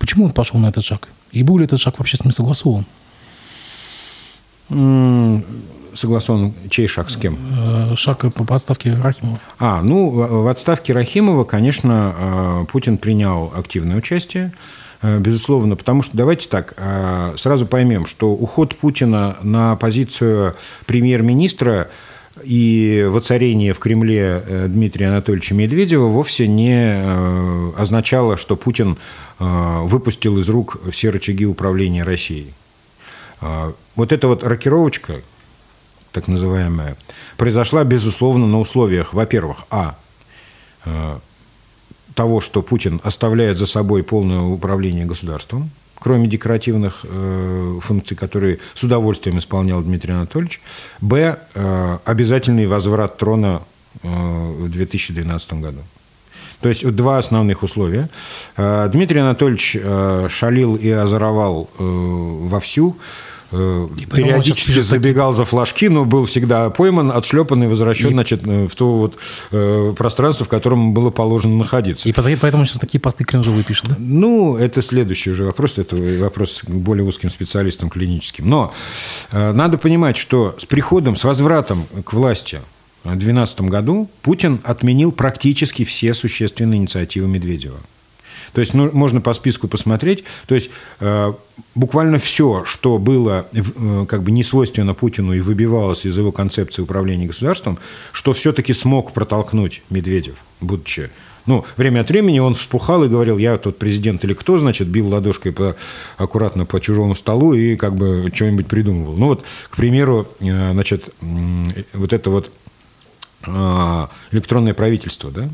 Почему он пошел на этот шаг? И был ли этот шаг вообще с ним согласован? согласован чей шаг с кем? Э, шаг по отставке Рахимова. А, ну, в отставке Рахимова, конечно, э, Путин принял активное участие. Э, безусловно, потому что давайте так, э, сразу поймем, что уход Путина на позицию премьер-министра и воцарение в Кремле э, Дмитрия Анатольевича Медведева вовсе не означало, что Путин выпустил из рук все рычаги управления Россией. Вот эта вот рокировочка, так называемая, произошла, безусловно, на условиях, во-первых, а, того, что Путин оставляет за собой полное управление государством, кроме декоративных э, функций, которые с удовольствием исполнял Дмитрий Анатольевич. Б. Э, обязательный возврат трона э, в 2012 году. То есть два основных условия. Э, Дмитрий Анатольевич э, шалил и озоровал э, вовсю. Э, периодически забегал за флажки, но был всегда пойман, отшлепан и возвращен и... значит, э, в то вот э, пространство, в котором было положено находиться. И поэтому сейчас такие посты кринжовые пишут, да? Ну, это следующий уже вопрос, это вопрос к более узким специалистам клиническим. Но э, надо понимать, что с приходом, с возвратом к власти в 2012 году Путин отменил практически все существенные инициативы Медведева. То есть ну, можно по списку посмотреть. То есть э, буквально все, что было э, как бы не свойственно Путину и выбивалось из его концепции управления государством, что все-таки смог протолкнуть Медведев, будучи ну, время от времени он вспухал и говорил, я тот президент или кто, значит, бил ладошкой по, аккуратно по чужому столу и как бы что-нибудь придумывал. Ну вот, к примеру, э, значит, вот это вот э, электронное правительство, да,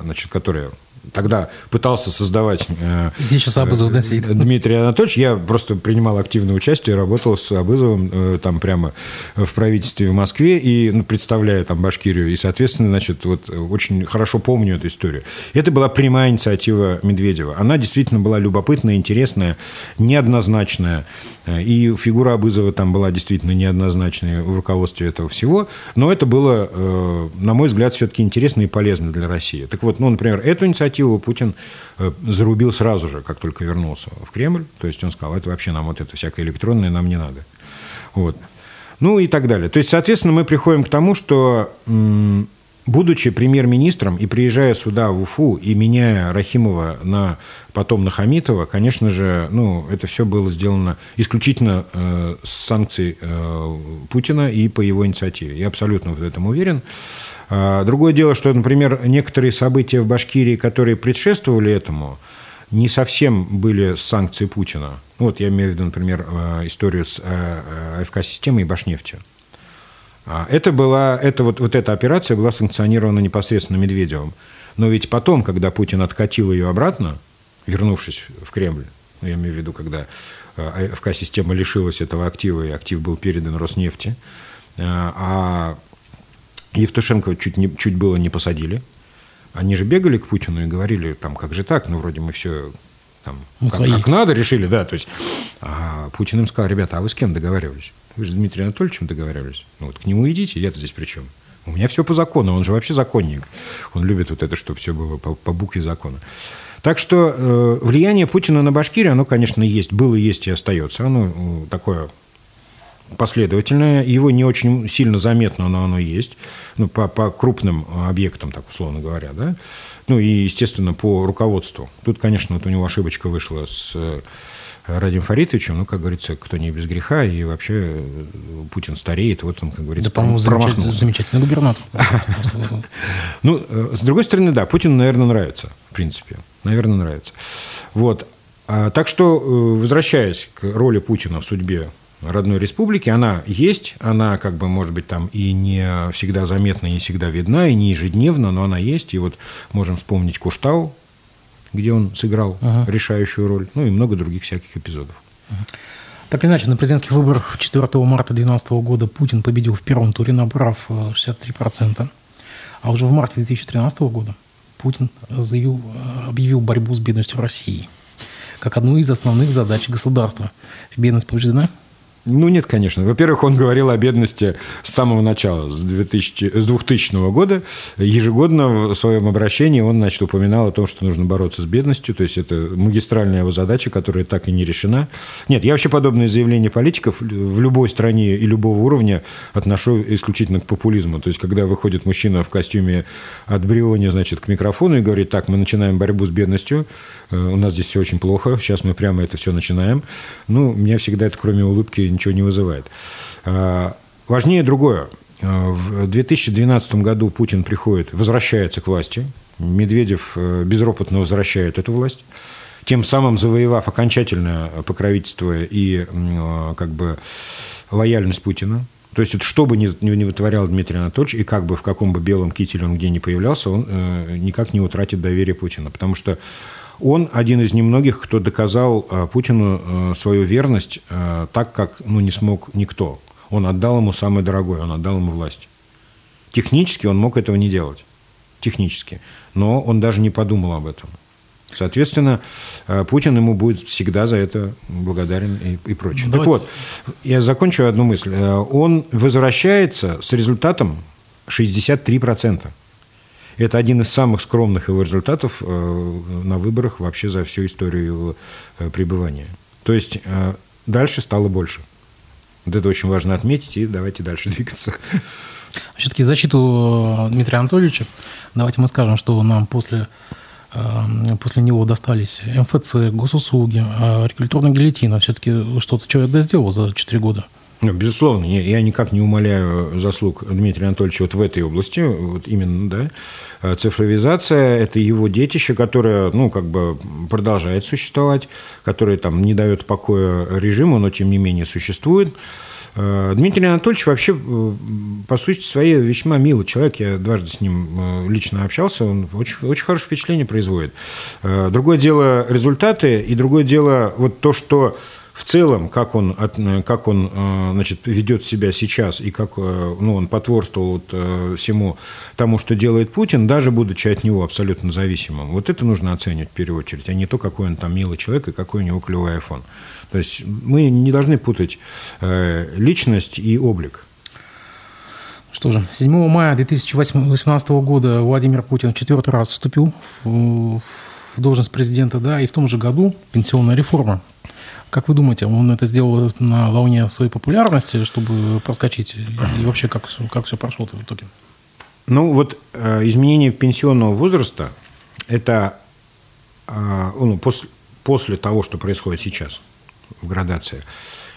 значит, которое тогда пытался создавать э, сейчас Абызов, да, сидит? Дмитрий Анатольевич. Я просто принимал активное участие, работал с Абызовым э, там прямо в правительстве в Москве и ну, представляя там Башкирию. И, соответственно, значит, вот очень хорошо помню эту историю. Это была прямая инициатива Медведева. Она действительно была любопытная, интересная, неоднозначная. И фигура Абызова там была действительно неоднозначной в руководстве этого всего. Но это было, э, на мой взгляд, все-таки интересно и полезно для России. Так вот, ну, например, эту инициативу инициативу Путин э, зарубил сразу же, как только вернулся в Кремль. То есть он сказал, это вообще нам вот это всякое электронное нам не надо. Вот. Ну и так далее. То есть, соответственно, мы приходим к тому, что будучи премьер-министром и приезжая сюда, в Уфу, и меняя Рахимова на, потом на Хамитова, конечно же, ну, это все было сделано исключительно э, с санкций э, Путина и по его инициативе. Я абсолютно в этом уверен. А, другое дело, что, например, некоторые события в Башкирии, которые предшествовали этому, не совсем были с санкций Путина. Вот я имею в виду, например, а, историю с а, АФК-системой и Башнефтью. Это была, это вот, вот эта операция была санкционирована непосредственно Медведевым. Но ведь потом, когда Путин откатил ее обратно, вернувшись в Кремль, я имею в виду, когда АФК-система лишилась этого актива, и актив был передан Роснефти, а Евтушенко чуть, не, чуть было не посадили. Они же бегали к Путину и говорили, там, как же так, ну, вроде мы все там, Мы как, свои. как надо, решили, да. То есть а Путин им сказал, ребята, а вы с кем договаривались? Вы же с Дмитрием Анатольевичем договаривались. Ну вот к нему идите, я-то здесь при чем? У меня все по закону, он же вообще законник. Он любит вот это, чтобы все было по, по букве закона. Так что э, влияние Путина на Башкирию, оно, конечно, есть, было, есть и остается. Оно э, такое последовательное, его не очень сильно заметно, но оно есть, ну, по, по крупным объектам, так условно говоря, да, ну и, естественно, по руководству. Тут, конечно, вот у него ошибочка вышла с э, Радим Фаритовичем, ну, как говорится, кто не без греха, и вообще э, Путин стареет, вот он, как говорится, Да, по-моему, замечательный, замечательный губернатор. Ну, э, с другой стороны, да, Путину, наверное, нравится, в принципе. Наверное, нравится. Вот. А, так что, возвращаясь к роли Путина в судьбе родной республики, она есть, она, как бы, может быть, там и не всегда заметна, и не всегда видна, и не ежедневно, но она есть. И вот можем вспомнить Куштау, где он сыграл решающую роль, ну и много других всяких эпизодов. Так или иначе, на президентских выборах 4 марта 2012 года Путин победил в первом туре, набрав э, 63%. А уже в марте 2013 года Путин заявил, э, объявил борьбу с бедностью России как одну из основных задач государства. Бедность побеждена? Ну, нет, конечно. Во-первых, он говорил о бедности с самого начала, с, 2000, с 2000 года. Ежегодно в своем обращении он, значит, упоминал о том, что нужно бороться с бедностью. То есть, это магистральная его задача, которая так и не решена. Нет, я вообще подобные заявления политиков в любой стране и любого уровня отношу исключительно к популизму. То есть, когда выходит мужчина в костюме от Бриони, значит, к микрофону и говорит, так, мы начинаем борьбу с бедностью, у нас здесь все очень плохо, сейчас мы прямо это все начинаем. Ну, меня всегда это, кроме улыбки, ничего не вызывает. А, Важнее другое. А, В 2012 году Путин приходит, возвращается к власти. Медведев э, безропотно возвращает эту власть, тем самым завоевав окончательное покровительство и э, как бы лояльность Путина. То есть, что бы ни, ни, ни вытворял Дмитрий Анатольевич, и как бы в каком бы белом кителе он где ни появлялся, он э, никак не утратит доверие Путина. Потому что он один из немногих, кто доказал э, Путину э, свою верность э, так, как ну, не смог никто. Он отдал ему самое дорогое, он отдал ему власть. Технически он мог этого не делать. Технически. Но он даже не подумал об этом. Соответственно, Путин ему будет всегда за это благодарен и, и прочее. Так Давайте- вот, я закончу одну мысль. Он возвращается с результатом 63%. Это один из самых скромных его результатов э, на выборах вообще за всю историю его э, пребывания. То есть э, дальше стало больше. Вот это очень важно отметить, и давайте дальше двигаться. Все-таки защиту Дмитрия Анатольевича, давайте мы скажем, что нам после, после него достались МФЦ, госуслуги, регуляторная гильотина. Все-таки что-то человек сделал за 4 года. Ну, безусловно, я, я никак не умаляю заслуг Дмитрия Анатольевича вот в этой области, вот именно, да. Э, Цифровизация – это его детище, которое, ну, как бы продолжает существовать, которое там не дает покоя режиму, но тем не менее существует. Э, Дмитрий Анатольевич вообще, э, по сути своей, весьма милый человек. Я дважды с ним лично общался. Он очень, очень хорошее впечатление производит. Другое дело результаты, и другое дело вот то, что в целом, как он, как он э, значит, ведет себя сейчас и как э, ну, он потворствовал вот, э, всему тому, что делает Путин, даже будучи от него абсолютно зависимым, вот это нужно оценивать в первую очередь, а не то, какой он там милый человек и какой у него клевый iPhone. То есть мы не должны путать личность и облик. Что же, 7 мая 2018 года Владимир Путин в четвертый раз вступил в, в должность президента, да, и в том же году пенсионная реформа. Как вы думаете, он это сделал на волне своей популярности, чтобы проскочить? И вообще, как, как все прошло в итоге? Ну, вот э, изменение пенсионного возраста – это э, ну, после, после того, что происходит сейчас в градации,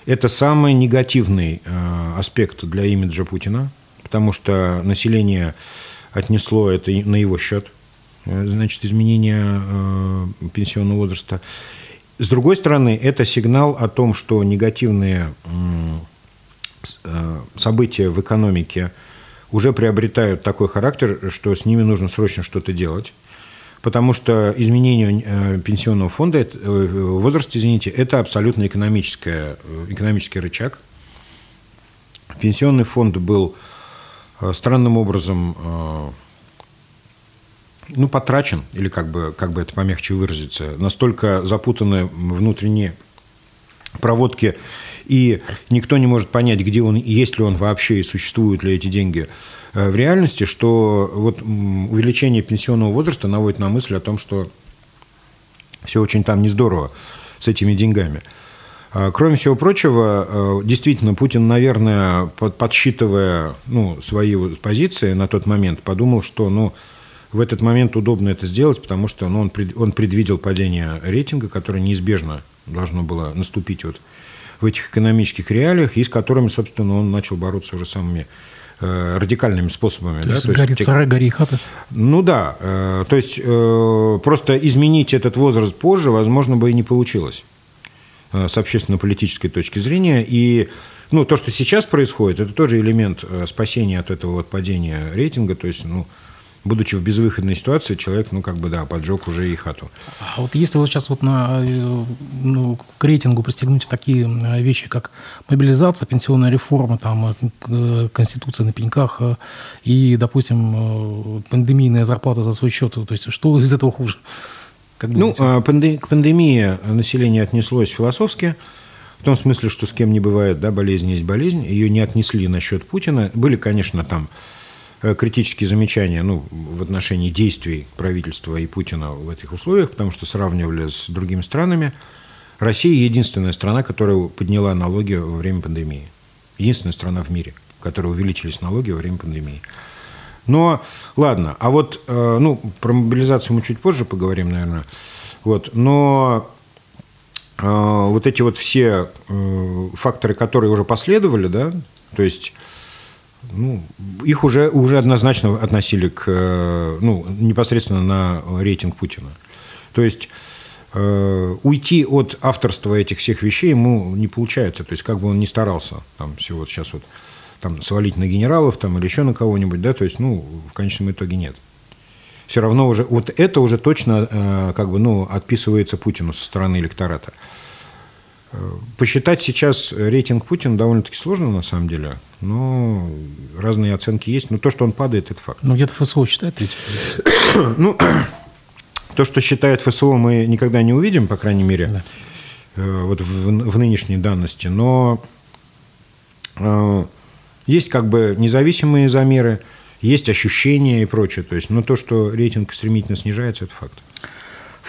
это самый негативный э, аспект для имиджа Путина, потому что население отнесло это на его счет, э, значит, изменение пенсионного возраста. С другой стороны, это сигнал о том, что негативные э, события в экономике уже приобретают такой характер, что с ними нужно срочно что-то делать. Потому что изменение э, пенсионного фонда, э, возраста, извините, это абсолютно экономическое, экономический рычаг. Пенсионный фонд был странным образом ну, потрачен, или как бы, как бы это помягче выразиться, настолько запутаны внутренние проводки, и никто не может понять, где он, есть ли он вообще и существуют ли эти деньги э, в реальности, что вот увеличение пенсионного возраста наводит на мысль о том, что все очень там не здорово с этими деньгами. А, кроме всего прочего, э, действительно, Путин, наверное, подсчитывая ну, свои позиции на тот момент, подумал, что ну, в этот момент удобно это сделать, потому что ну, он, он предвидел падение рейтинга, которое неизбежно должно было наступить вот в этих экономических реалиях, и с которыми, собственно, он начал бороться уже самыми э, радикальными способами. То да? есть то гори есть, царай, гори хата? Ну да. Э, то есть э, просто изменить этот возраст позже, возможно, бы и не получилось. Э, с общественно-политической точки зрения. И ну, то, что сейчас происходит, это тоже элемент э, спасения от этого вот падения рейтинга. То есть, ну, будучи в безвыходной ситуации, человек, ну, как бы, да, поджег уже и хату. А вот если вот сейчас вот на, э, ну, к рейтингу пристегнуть такие вещи, как мобилизация, пенсионная реформа, там, конституция на пеньках и, допустим, пандемийная зарплата за свой счет, то есть что из этого хуже? Как ну, а, к пандемии население отнеслось философски, в том смысле, что с кем не бывает, да, болезнь есть болезнь. Ее не отнесли насчет Путина. Были, конечно, там э, критические замечания ну, в отношении действий правительства и Путина в этих условиях, потому что сравнивали с другими странами. Россия единственная страна, которая подняла налоги во время пандемии. Единственная страна в мире, в которой увеличились налоги во время пандемии. Но, ладно, а вот, э, ну, про мобилизацию мы чуть позже поговорим, наверное. Вот, но э, вот эти вот все э, факторы, которые уже последовали, да, то есть ну, их уже, уже однозначно относили к, ну, непосредственно на рейтинг Путина. То есть э, уйти от авторства этих всех вещей ему не получается. То есть как бы он ни старался, там всего вот сейчас вот там, свалить на генералов там, или еще на кого-нибудь, да, то есть, ну, в конечном итоге нет. Все равно уже, вот это уже точно э, как бы, ну, отписывается Путину со стороны электората. Посчитать сейчас рейтинг Путина довольно-таки сложно, на самом деле, но разные оценки есть. Но то, что он падает, это факт. Ну, где-то ФСО считает ведь? ну, то, что считает ФСО, мы никогда не увидим, по крайней мере, да. э, вот в, в нынешней данности. Но э, есть как бы независимые замеры, есть ощущения и прочее. То есть, но то, что рейтинг стремительно снижается, это факт.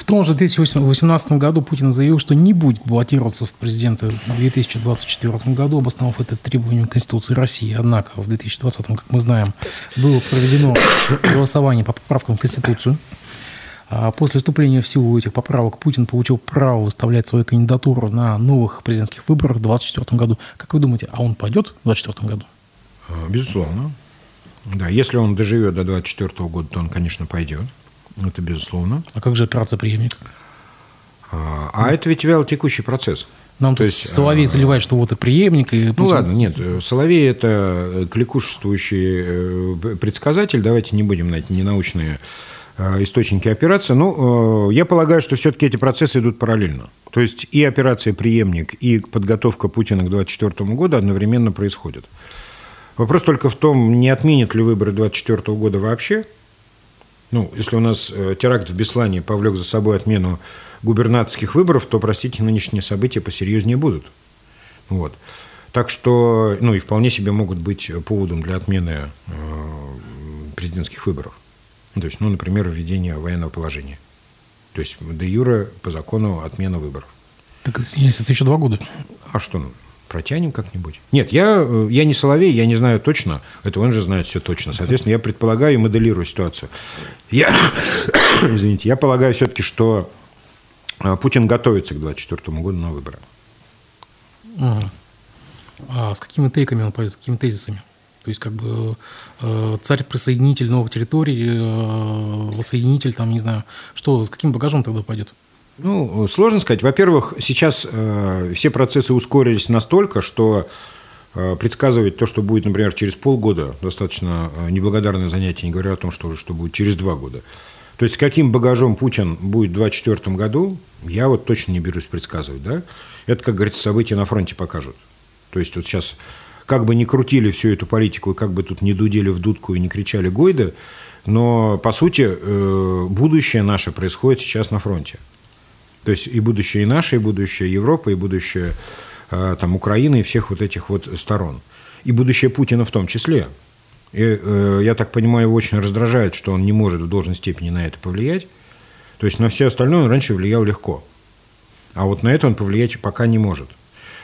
В том же 2018 году Путин заявил, что не будет баллотироваться в президенты в 2024 году, обосновав это требованием Конституции России. Однако в 2020, как мы знаем, было проведено голосование по поправкам в Конституцию. А после вступления в силу этих поправок Путин получил право выставлять свою кандидатуру на новых президентских выборах в 2024 году. Как вы думаете, а он пойдет в 2024 году? А, безусловно. Да, если он доживет до 24 года, то он, конечно, пойдет. Это безусловно. А как же операция преемник? А, а это ведь текущий процесс. Нам то есть Соловей а, заливает, что вот и преемник, и Путин... Ну ладно, нет, Соловей – это кликушествующий э, предсказатель, давайте не будем на эти ненаучные э, источники операции. Но э, я полагаю, что все-таки эти процессы идут параллельно. То есть и операция «Преемник», и подготовка Путина к 2024 году одновременно происходят. Вопрос только в том, не отменят ли выборы 2024 года вообще. Ну, если у нас э, теракт в Беслане повлек за собой отмену губернаторских выборов, то, простите, нынешние события посерьезнее будут. Вот. Так что, ну, и вполне себе могут быть поводом для отмены э, президентских выборов. То есть, ну, например, введение военного положения. То есть, до юра по закону отмена выборов. Так, извиняюсь, это еще два года. А что? Протянем как-нибудь. Нет, я, э, я не Соловей, я не знаю точно. Это он же знает все точно. Соответственно, я предполагаю и моделирую ситуацию. Я, извините, я полагаю все-таки, что э, Путин готовится к 2024 году на выборы. А с какими тейками он пойдет, с какими тезисами? То есть, как бы э, царь-присоединитель новых территорий, э, воссоединитель, там, не знаю, что, с каким багажом тогда пойдет? Ну, сложно сказать. Во-первых, сейчас э, все процессы ускорились настолько, что э, предсказывать то, что будет, например, через полгода, достаточно э, неблагодарное занятие, не говоря о том, что, что будет через два года. То есть, с каким багажом Путин будет в 2024 году, я вот точно не берусь предсказывать. Да? Это, как говорится, события на фронте покажут. То есть, вот сейчас, как бы ни крутили всю эту политику, и как бы тут не дудели в дудку и не кричали Гойда, Но, по сути, э, будущее наше происходит сейчас на фронте. То есть и будущее и наше, и будущее Европы, и будущее э, там, Украины, и всех вот этих вот сторон. И будущее Путина в том числе. И, э, я так понимаю, его очень раздражает, что он не может в должной степени на это повлиять. То есть на все остальное он раньше влиял легко. А вот на это он повлиять пока не может.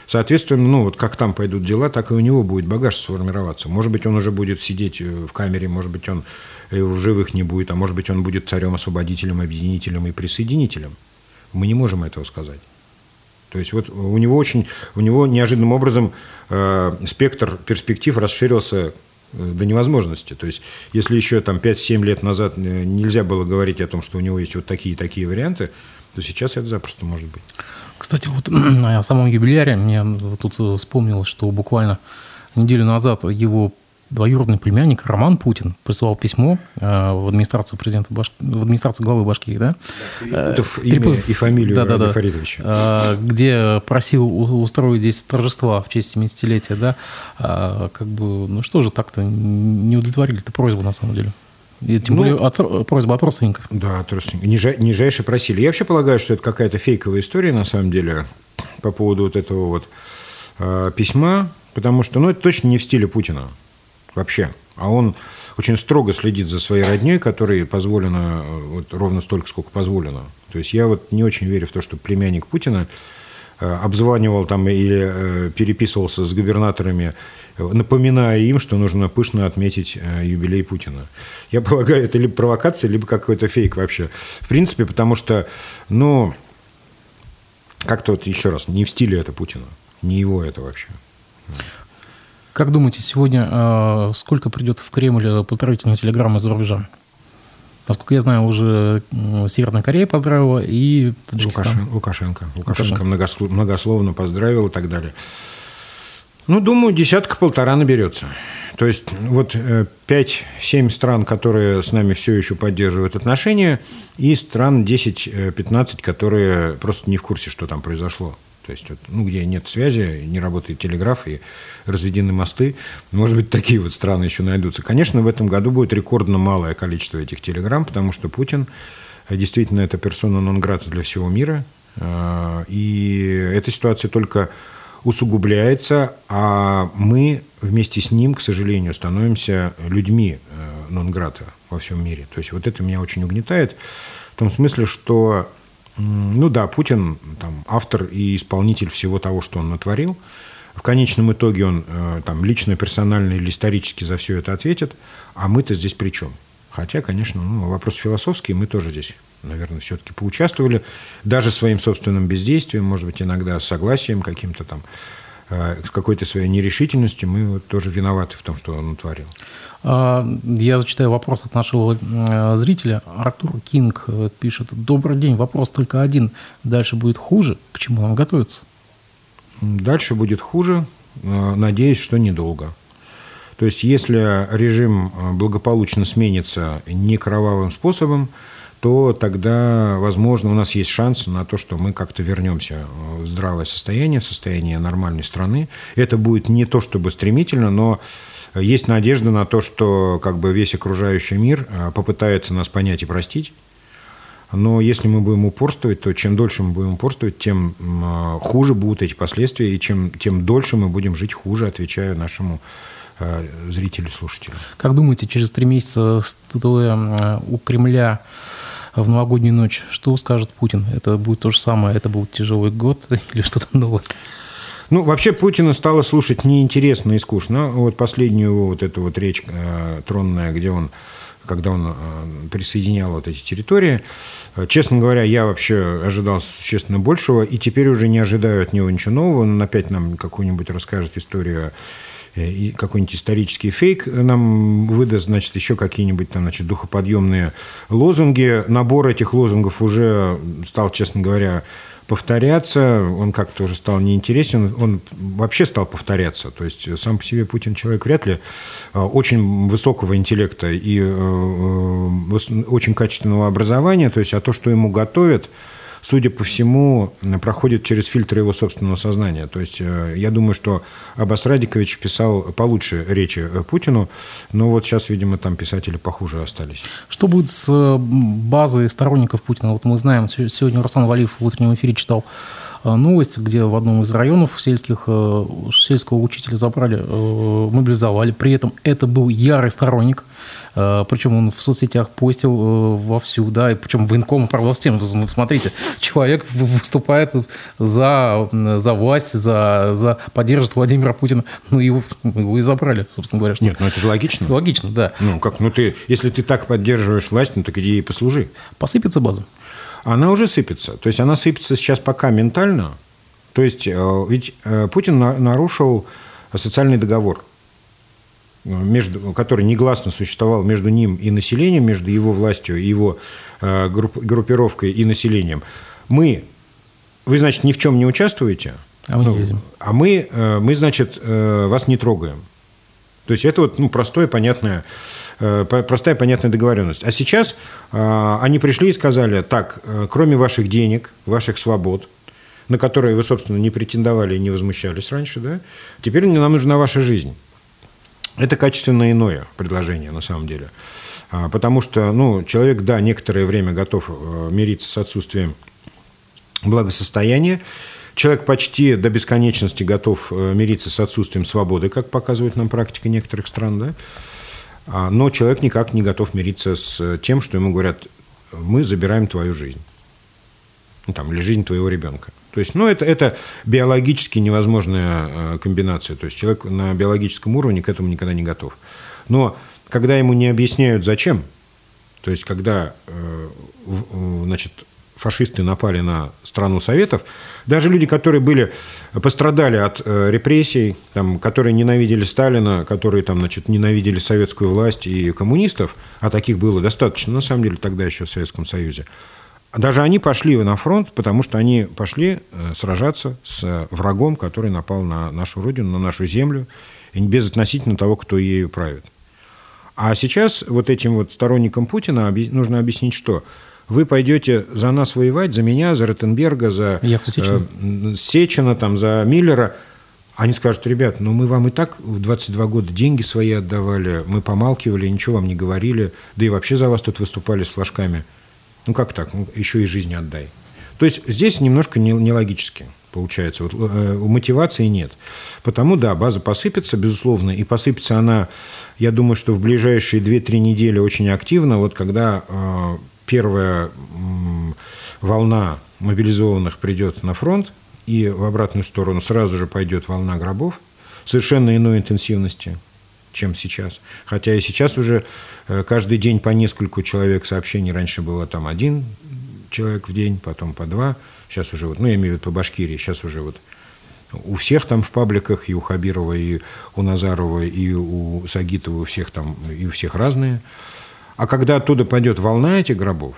Соответственно, ну вот как там пойдут дела, так и у него будет багаж сформироваться. Может быть, он уже будет сидеть в камере, может быть, он в живых не будет, а может быть, он будет царем-освободителем, объединителем и присоединителем. Мы не можем этого сказать. То есть вот у него очень, у него неожиданным образом э, спектр перспектив расширился э, до невозможности. То есть, если еще там 5-7 лет назад э, нельзя было говорить о том, что у него есть вот такие и такие варианты, то сейчас это запросто может быть. Кстати, вот о самом юбиляре мне тут вспомнилось, что буквально неделю назад его двоюродный племянник Роман Путин прислал письмо э, в администрацию президента Баш... в администрацию главы Башкирии, да? Перепутав имя Перепутав... и фамилию да, да, да. Фаридовича. Э, где просил устроить здесь торжества в честь 70-летия, да? А, как бы, ну что же так-то не удовлетворили эту просьбу на самом деле? И тем ну, более от, просьба от родственников. Да, от родственников. Нижай, нижайше просили. Я вообще полагаю, что это какая-то фейковая история, на самом деле, по поводу вот этого вот э, письма, потому что, ну, это точно не в стиле Путина вообще. А он очень строго следит за своей родней, которой позволено вот ровно столько, сколько позволено. То есть я вот не очень верю в то, что племянник Путина э, обзванивал там или э, переписывался с губернаторами, напоминая им, что нужно пышно отметить э, юбилей Путина. Я полагаю, это либо провокация, либо какой-то фейк вообще. В принципе, потому что, ну, как-то вот еще раз, не в стиле это Путина, не его это вообще. Как думаете, сегодня э, сколько придет в Кремль поздравительной телеграммы за рубежа? Насколько я знаю, уже Северная Корея поздравила и Таджикистан. Лукашенко. Лукашенко, Лукашенко многословно поздравил и так далее. Ну, думаю, десятка-полтора наберется. То есть вот 5-7 э, стран, которые с нами все еще поддерживают отношения, и стран 10-15, которые просто не в курсе, что там произошло. То есть, вот, ну, где нет связи, не работает телеграф и разведены мосты, может быть, такие вот страны еще найдутся. Конечно, в этом году будет рекордно малое количество этих телеграмм, потому что Путин э, действительно это персона нон-грата для всего мира. Э, и эта ситуация только усугубляется, а мы вместе с ним, к сожалению, становимся людьми э, нон-грата во всем мире. То есть вот это меня очень угнетает в том смысле, что ну да, Путин там, автор и исполнитель всего того, что он натворил. В конечном итоге он э, там, лично, персонально или исторически за все это ответит, а мы-то здесь при чем? Хотя, конечно, ну, вопрос философский, мы тоже здесь, наверное, все-таки поучаствовали, даже своим собственным бездействием, может быть, иногда согласием каким-то там, с какой-то своей нерешительностью, мы вот тоже виноваты в том, что он натворил. А, я зачитаю вопрос от нашего э, зрителя. Артур Кинг э, пишет. Добрый день, вопрос только один. Дальше будет хуже? К чему нам готовиться? Дальше будет хуже. Э, надеюсь, что недолго. То есть, если режим благополучно сменится не кровавым способом, то тогда, возможно, у нас есть шанс на то, что мы как-то вернемся в здравое состояние, в состояние нормальной страны. Это будет не то чтобы стремительно, но есть надежда на то, что как бы весь окружающий мир а, попытается нас понять и простить. Но если мы будем упорствовать, то чем дольше мы будем упорствовать, тем а, хуже будут эти последствия, и чем, тем дольше мы будем жить хуже, отвечая нашему зрителю, слушателю. Как думаете, через три месяца стоя у Кремля в новогоднюю ночь, что скажет Путин? Это будет то же самое, это будет тяжелый год или что-то новое? Ну, вообще Путина стало слушать неинтересно и скучно. Вот последнюю вот эту вот речь э, тронная, где он когда он э, присоединял вот эти территории. Э, честно говоря, я вообще ожидал существенно большего, и теперь уже не ожидаю от него ничего нового. Он опять нам какую-нибудь расскажет историю и какой-нибудь исторический фейк нам выдаст, значит, еще какие-нибудь там, значит, духоподъемные лозунги. Набор этих лозунгов уже стал, честно говоря, повторяться, он как-то уже стал неинтересен, он вообще стал повторяться. То есть сам по себе Путин человек вряд ли а, очень высокого интеллекта и э, э, очень качественного образования, то есть а то, что ему готовят, судя по всему, проходит через фильтр его собственного сознания. То есть э, я думаю, что Аббас Радикович писал получше речи э, Путину, но вот сейчас, видимо, там писатели похуже остались. Что будет с базой сторонников Путина? Вот мы знаем, сегодня Руслан Валиев в утреннем эфире читал новость, где в одном из районов сельских сельского учителя забрали, мобилизовали. При этом это был ярый сторонник Э, причем он в соцсетях постил э, вовсю, да, и причем военком правда всем. Смотрите, человек выступает за, за власть, за, за поддерживает Владимира Путина. Ну, его, его и забрали, собственно говоря. Нет, ну это же логично. Логично, да. Ну, как, ну ты, если ты так поддерживаешь власть, ну так иди и послужи. Посыпется база? Она уже сыпется. То есть она сыпется сейчас пока ментально. То есть э, ведь Путин нарушил социальный договор между, который негласно существовал между ним и населением, между его властью и его э, групп, группировкой и населением. Мы, вы, значит, ни в чем не участвуете, а мы, ну, а мы, э, мы, значит, э, вас не трогаем. То есть это вот ну, простое, понятное, простая, понятная договоренность. А сейчас они пришли и сказали, так, кроме ваших денег, ваших свобод, на которые вы, собственно, не претендовали и не возмущались раньше, да, теперь нам нужна ваша жизнь. Это качественно иное предложение, на самом деле. А, потому что ну, человек, да, некоторое время готов э, мириться с отсутствием благосостояния. Человек почти до бесконечности готов э, мириться с отсутствием свободы, как показывает нам практика некоторых стран. Да? А, но человек никак не готов мириться с тем, что ему говорят, мы забираем твою жизнь. Ну, там, или жизнь твоего ребенка. То есть, ну, это, это биологически невозможная э, комбинация. То есть, человек на биологическом уровне к этому никогда не готов. Но когда ему не объясняют, зачем, то есть, когда э, значит, фашисты напали на страну Советов, даже люди, которые были, пострадали от э, репрессий, там, которые ненавидели Сталина, которые там, значит, ненавидели советскую власть и коммунистов, а таких было достаточно, на самом деле, тогда еще в Советском Союзе, даже они пошли на фронт, потому что они пошли э, сражаться с врагом, который напал на нашу родину, на нашу землю, и без относительно того, кто ею правит. А сейчас вот этим вот сторонникам Путина нужно объяснить, что вы пойдете за нас воевать, за меня, за Ротенберга, за Сечина. Э, Сечина, там, за Миллера. Они скажут, ребят, ну мы вам и так в 22 года деньги свои отдавали, мы помалкивали, ничего вам не говорили, да и вообще за вас тут выступали с флажками – ну как так? Ну, еще и жизни отдай. То есть здесь немножко нелогически получается. Вот, э, мотивации нет. Потому, да, база посыпется, безусловно, и посыпется она, я думаю, что в ближайшие 2-3 недели очень активно, вот когда э, первая волна мобилизованных придет на фронт, и в обратную сторону сразу же пойдет волна гробов совершенно иной интенсивности, чем сейчас. Хотя и сейчас уже э, каждый день по нескольку человек сообщений. Раньше было там один человек в день, потом по два. Сейчас уже вот, ну, я имею в виду по Башкирии, сейчас уже вот у всех там в пабликах, и у Хабирова, и у Назарова, и у Сагитова, у всех там, и у всех разные. А когда оттуда пойдет волна этих гробов,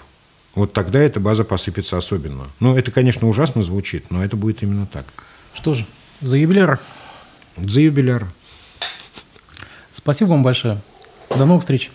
вот тогда эта база посыпется особенно. Ну, это, конечно, ужасно звучит, но это будет именно так. Что же, за юбиляра? За юбиляра. Спасибо вам большое. До новых встреч.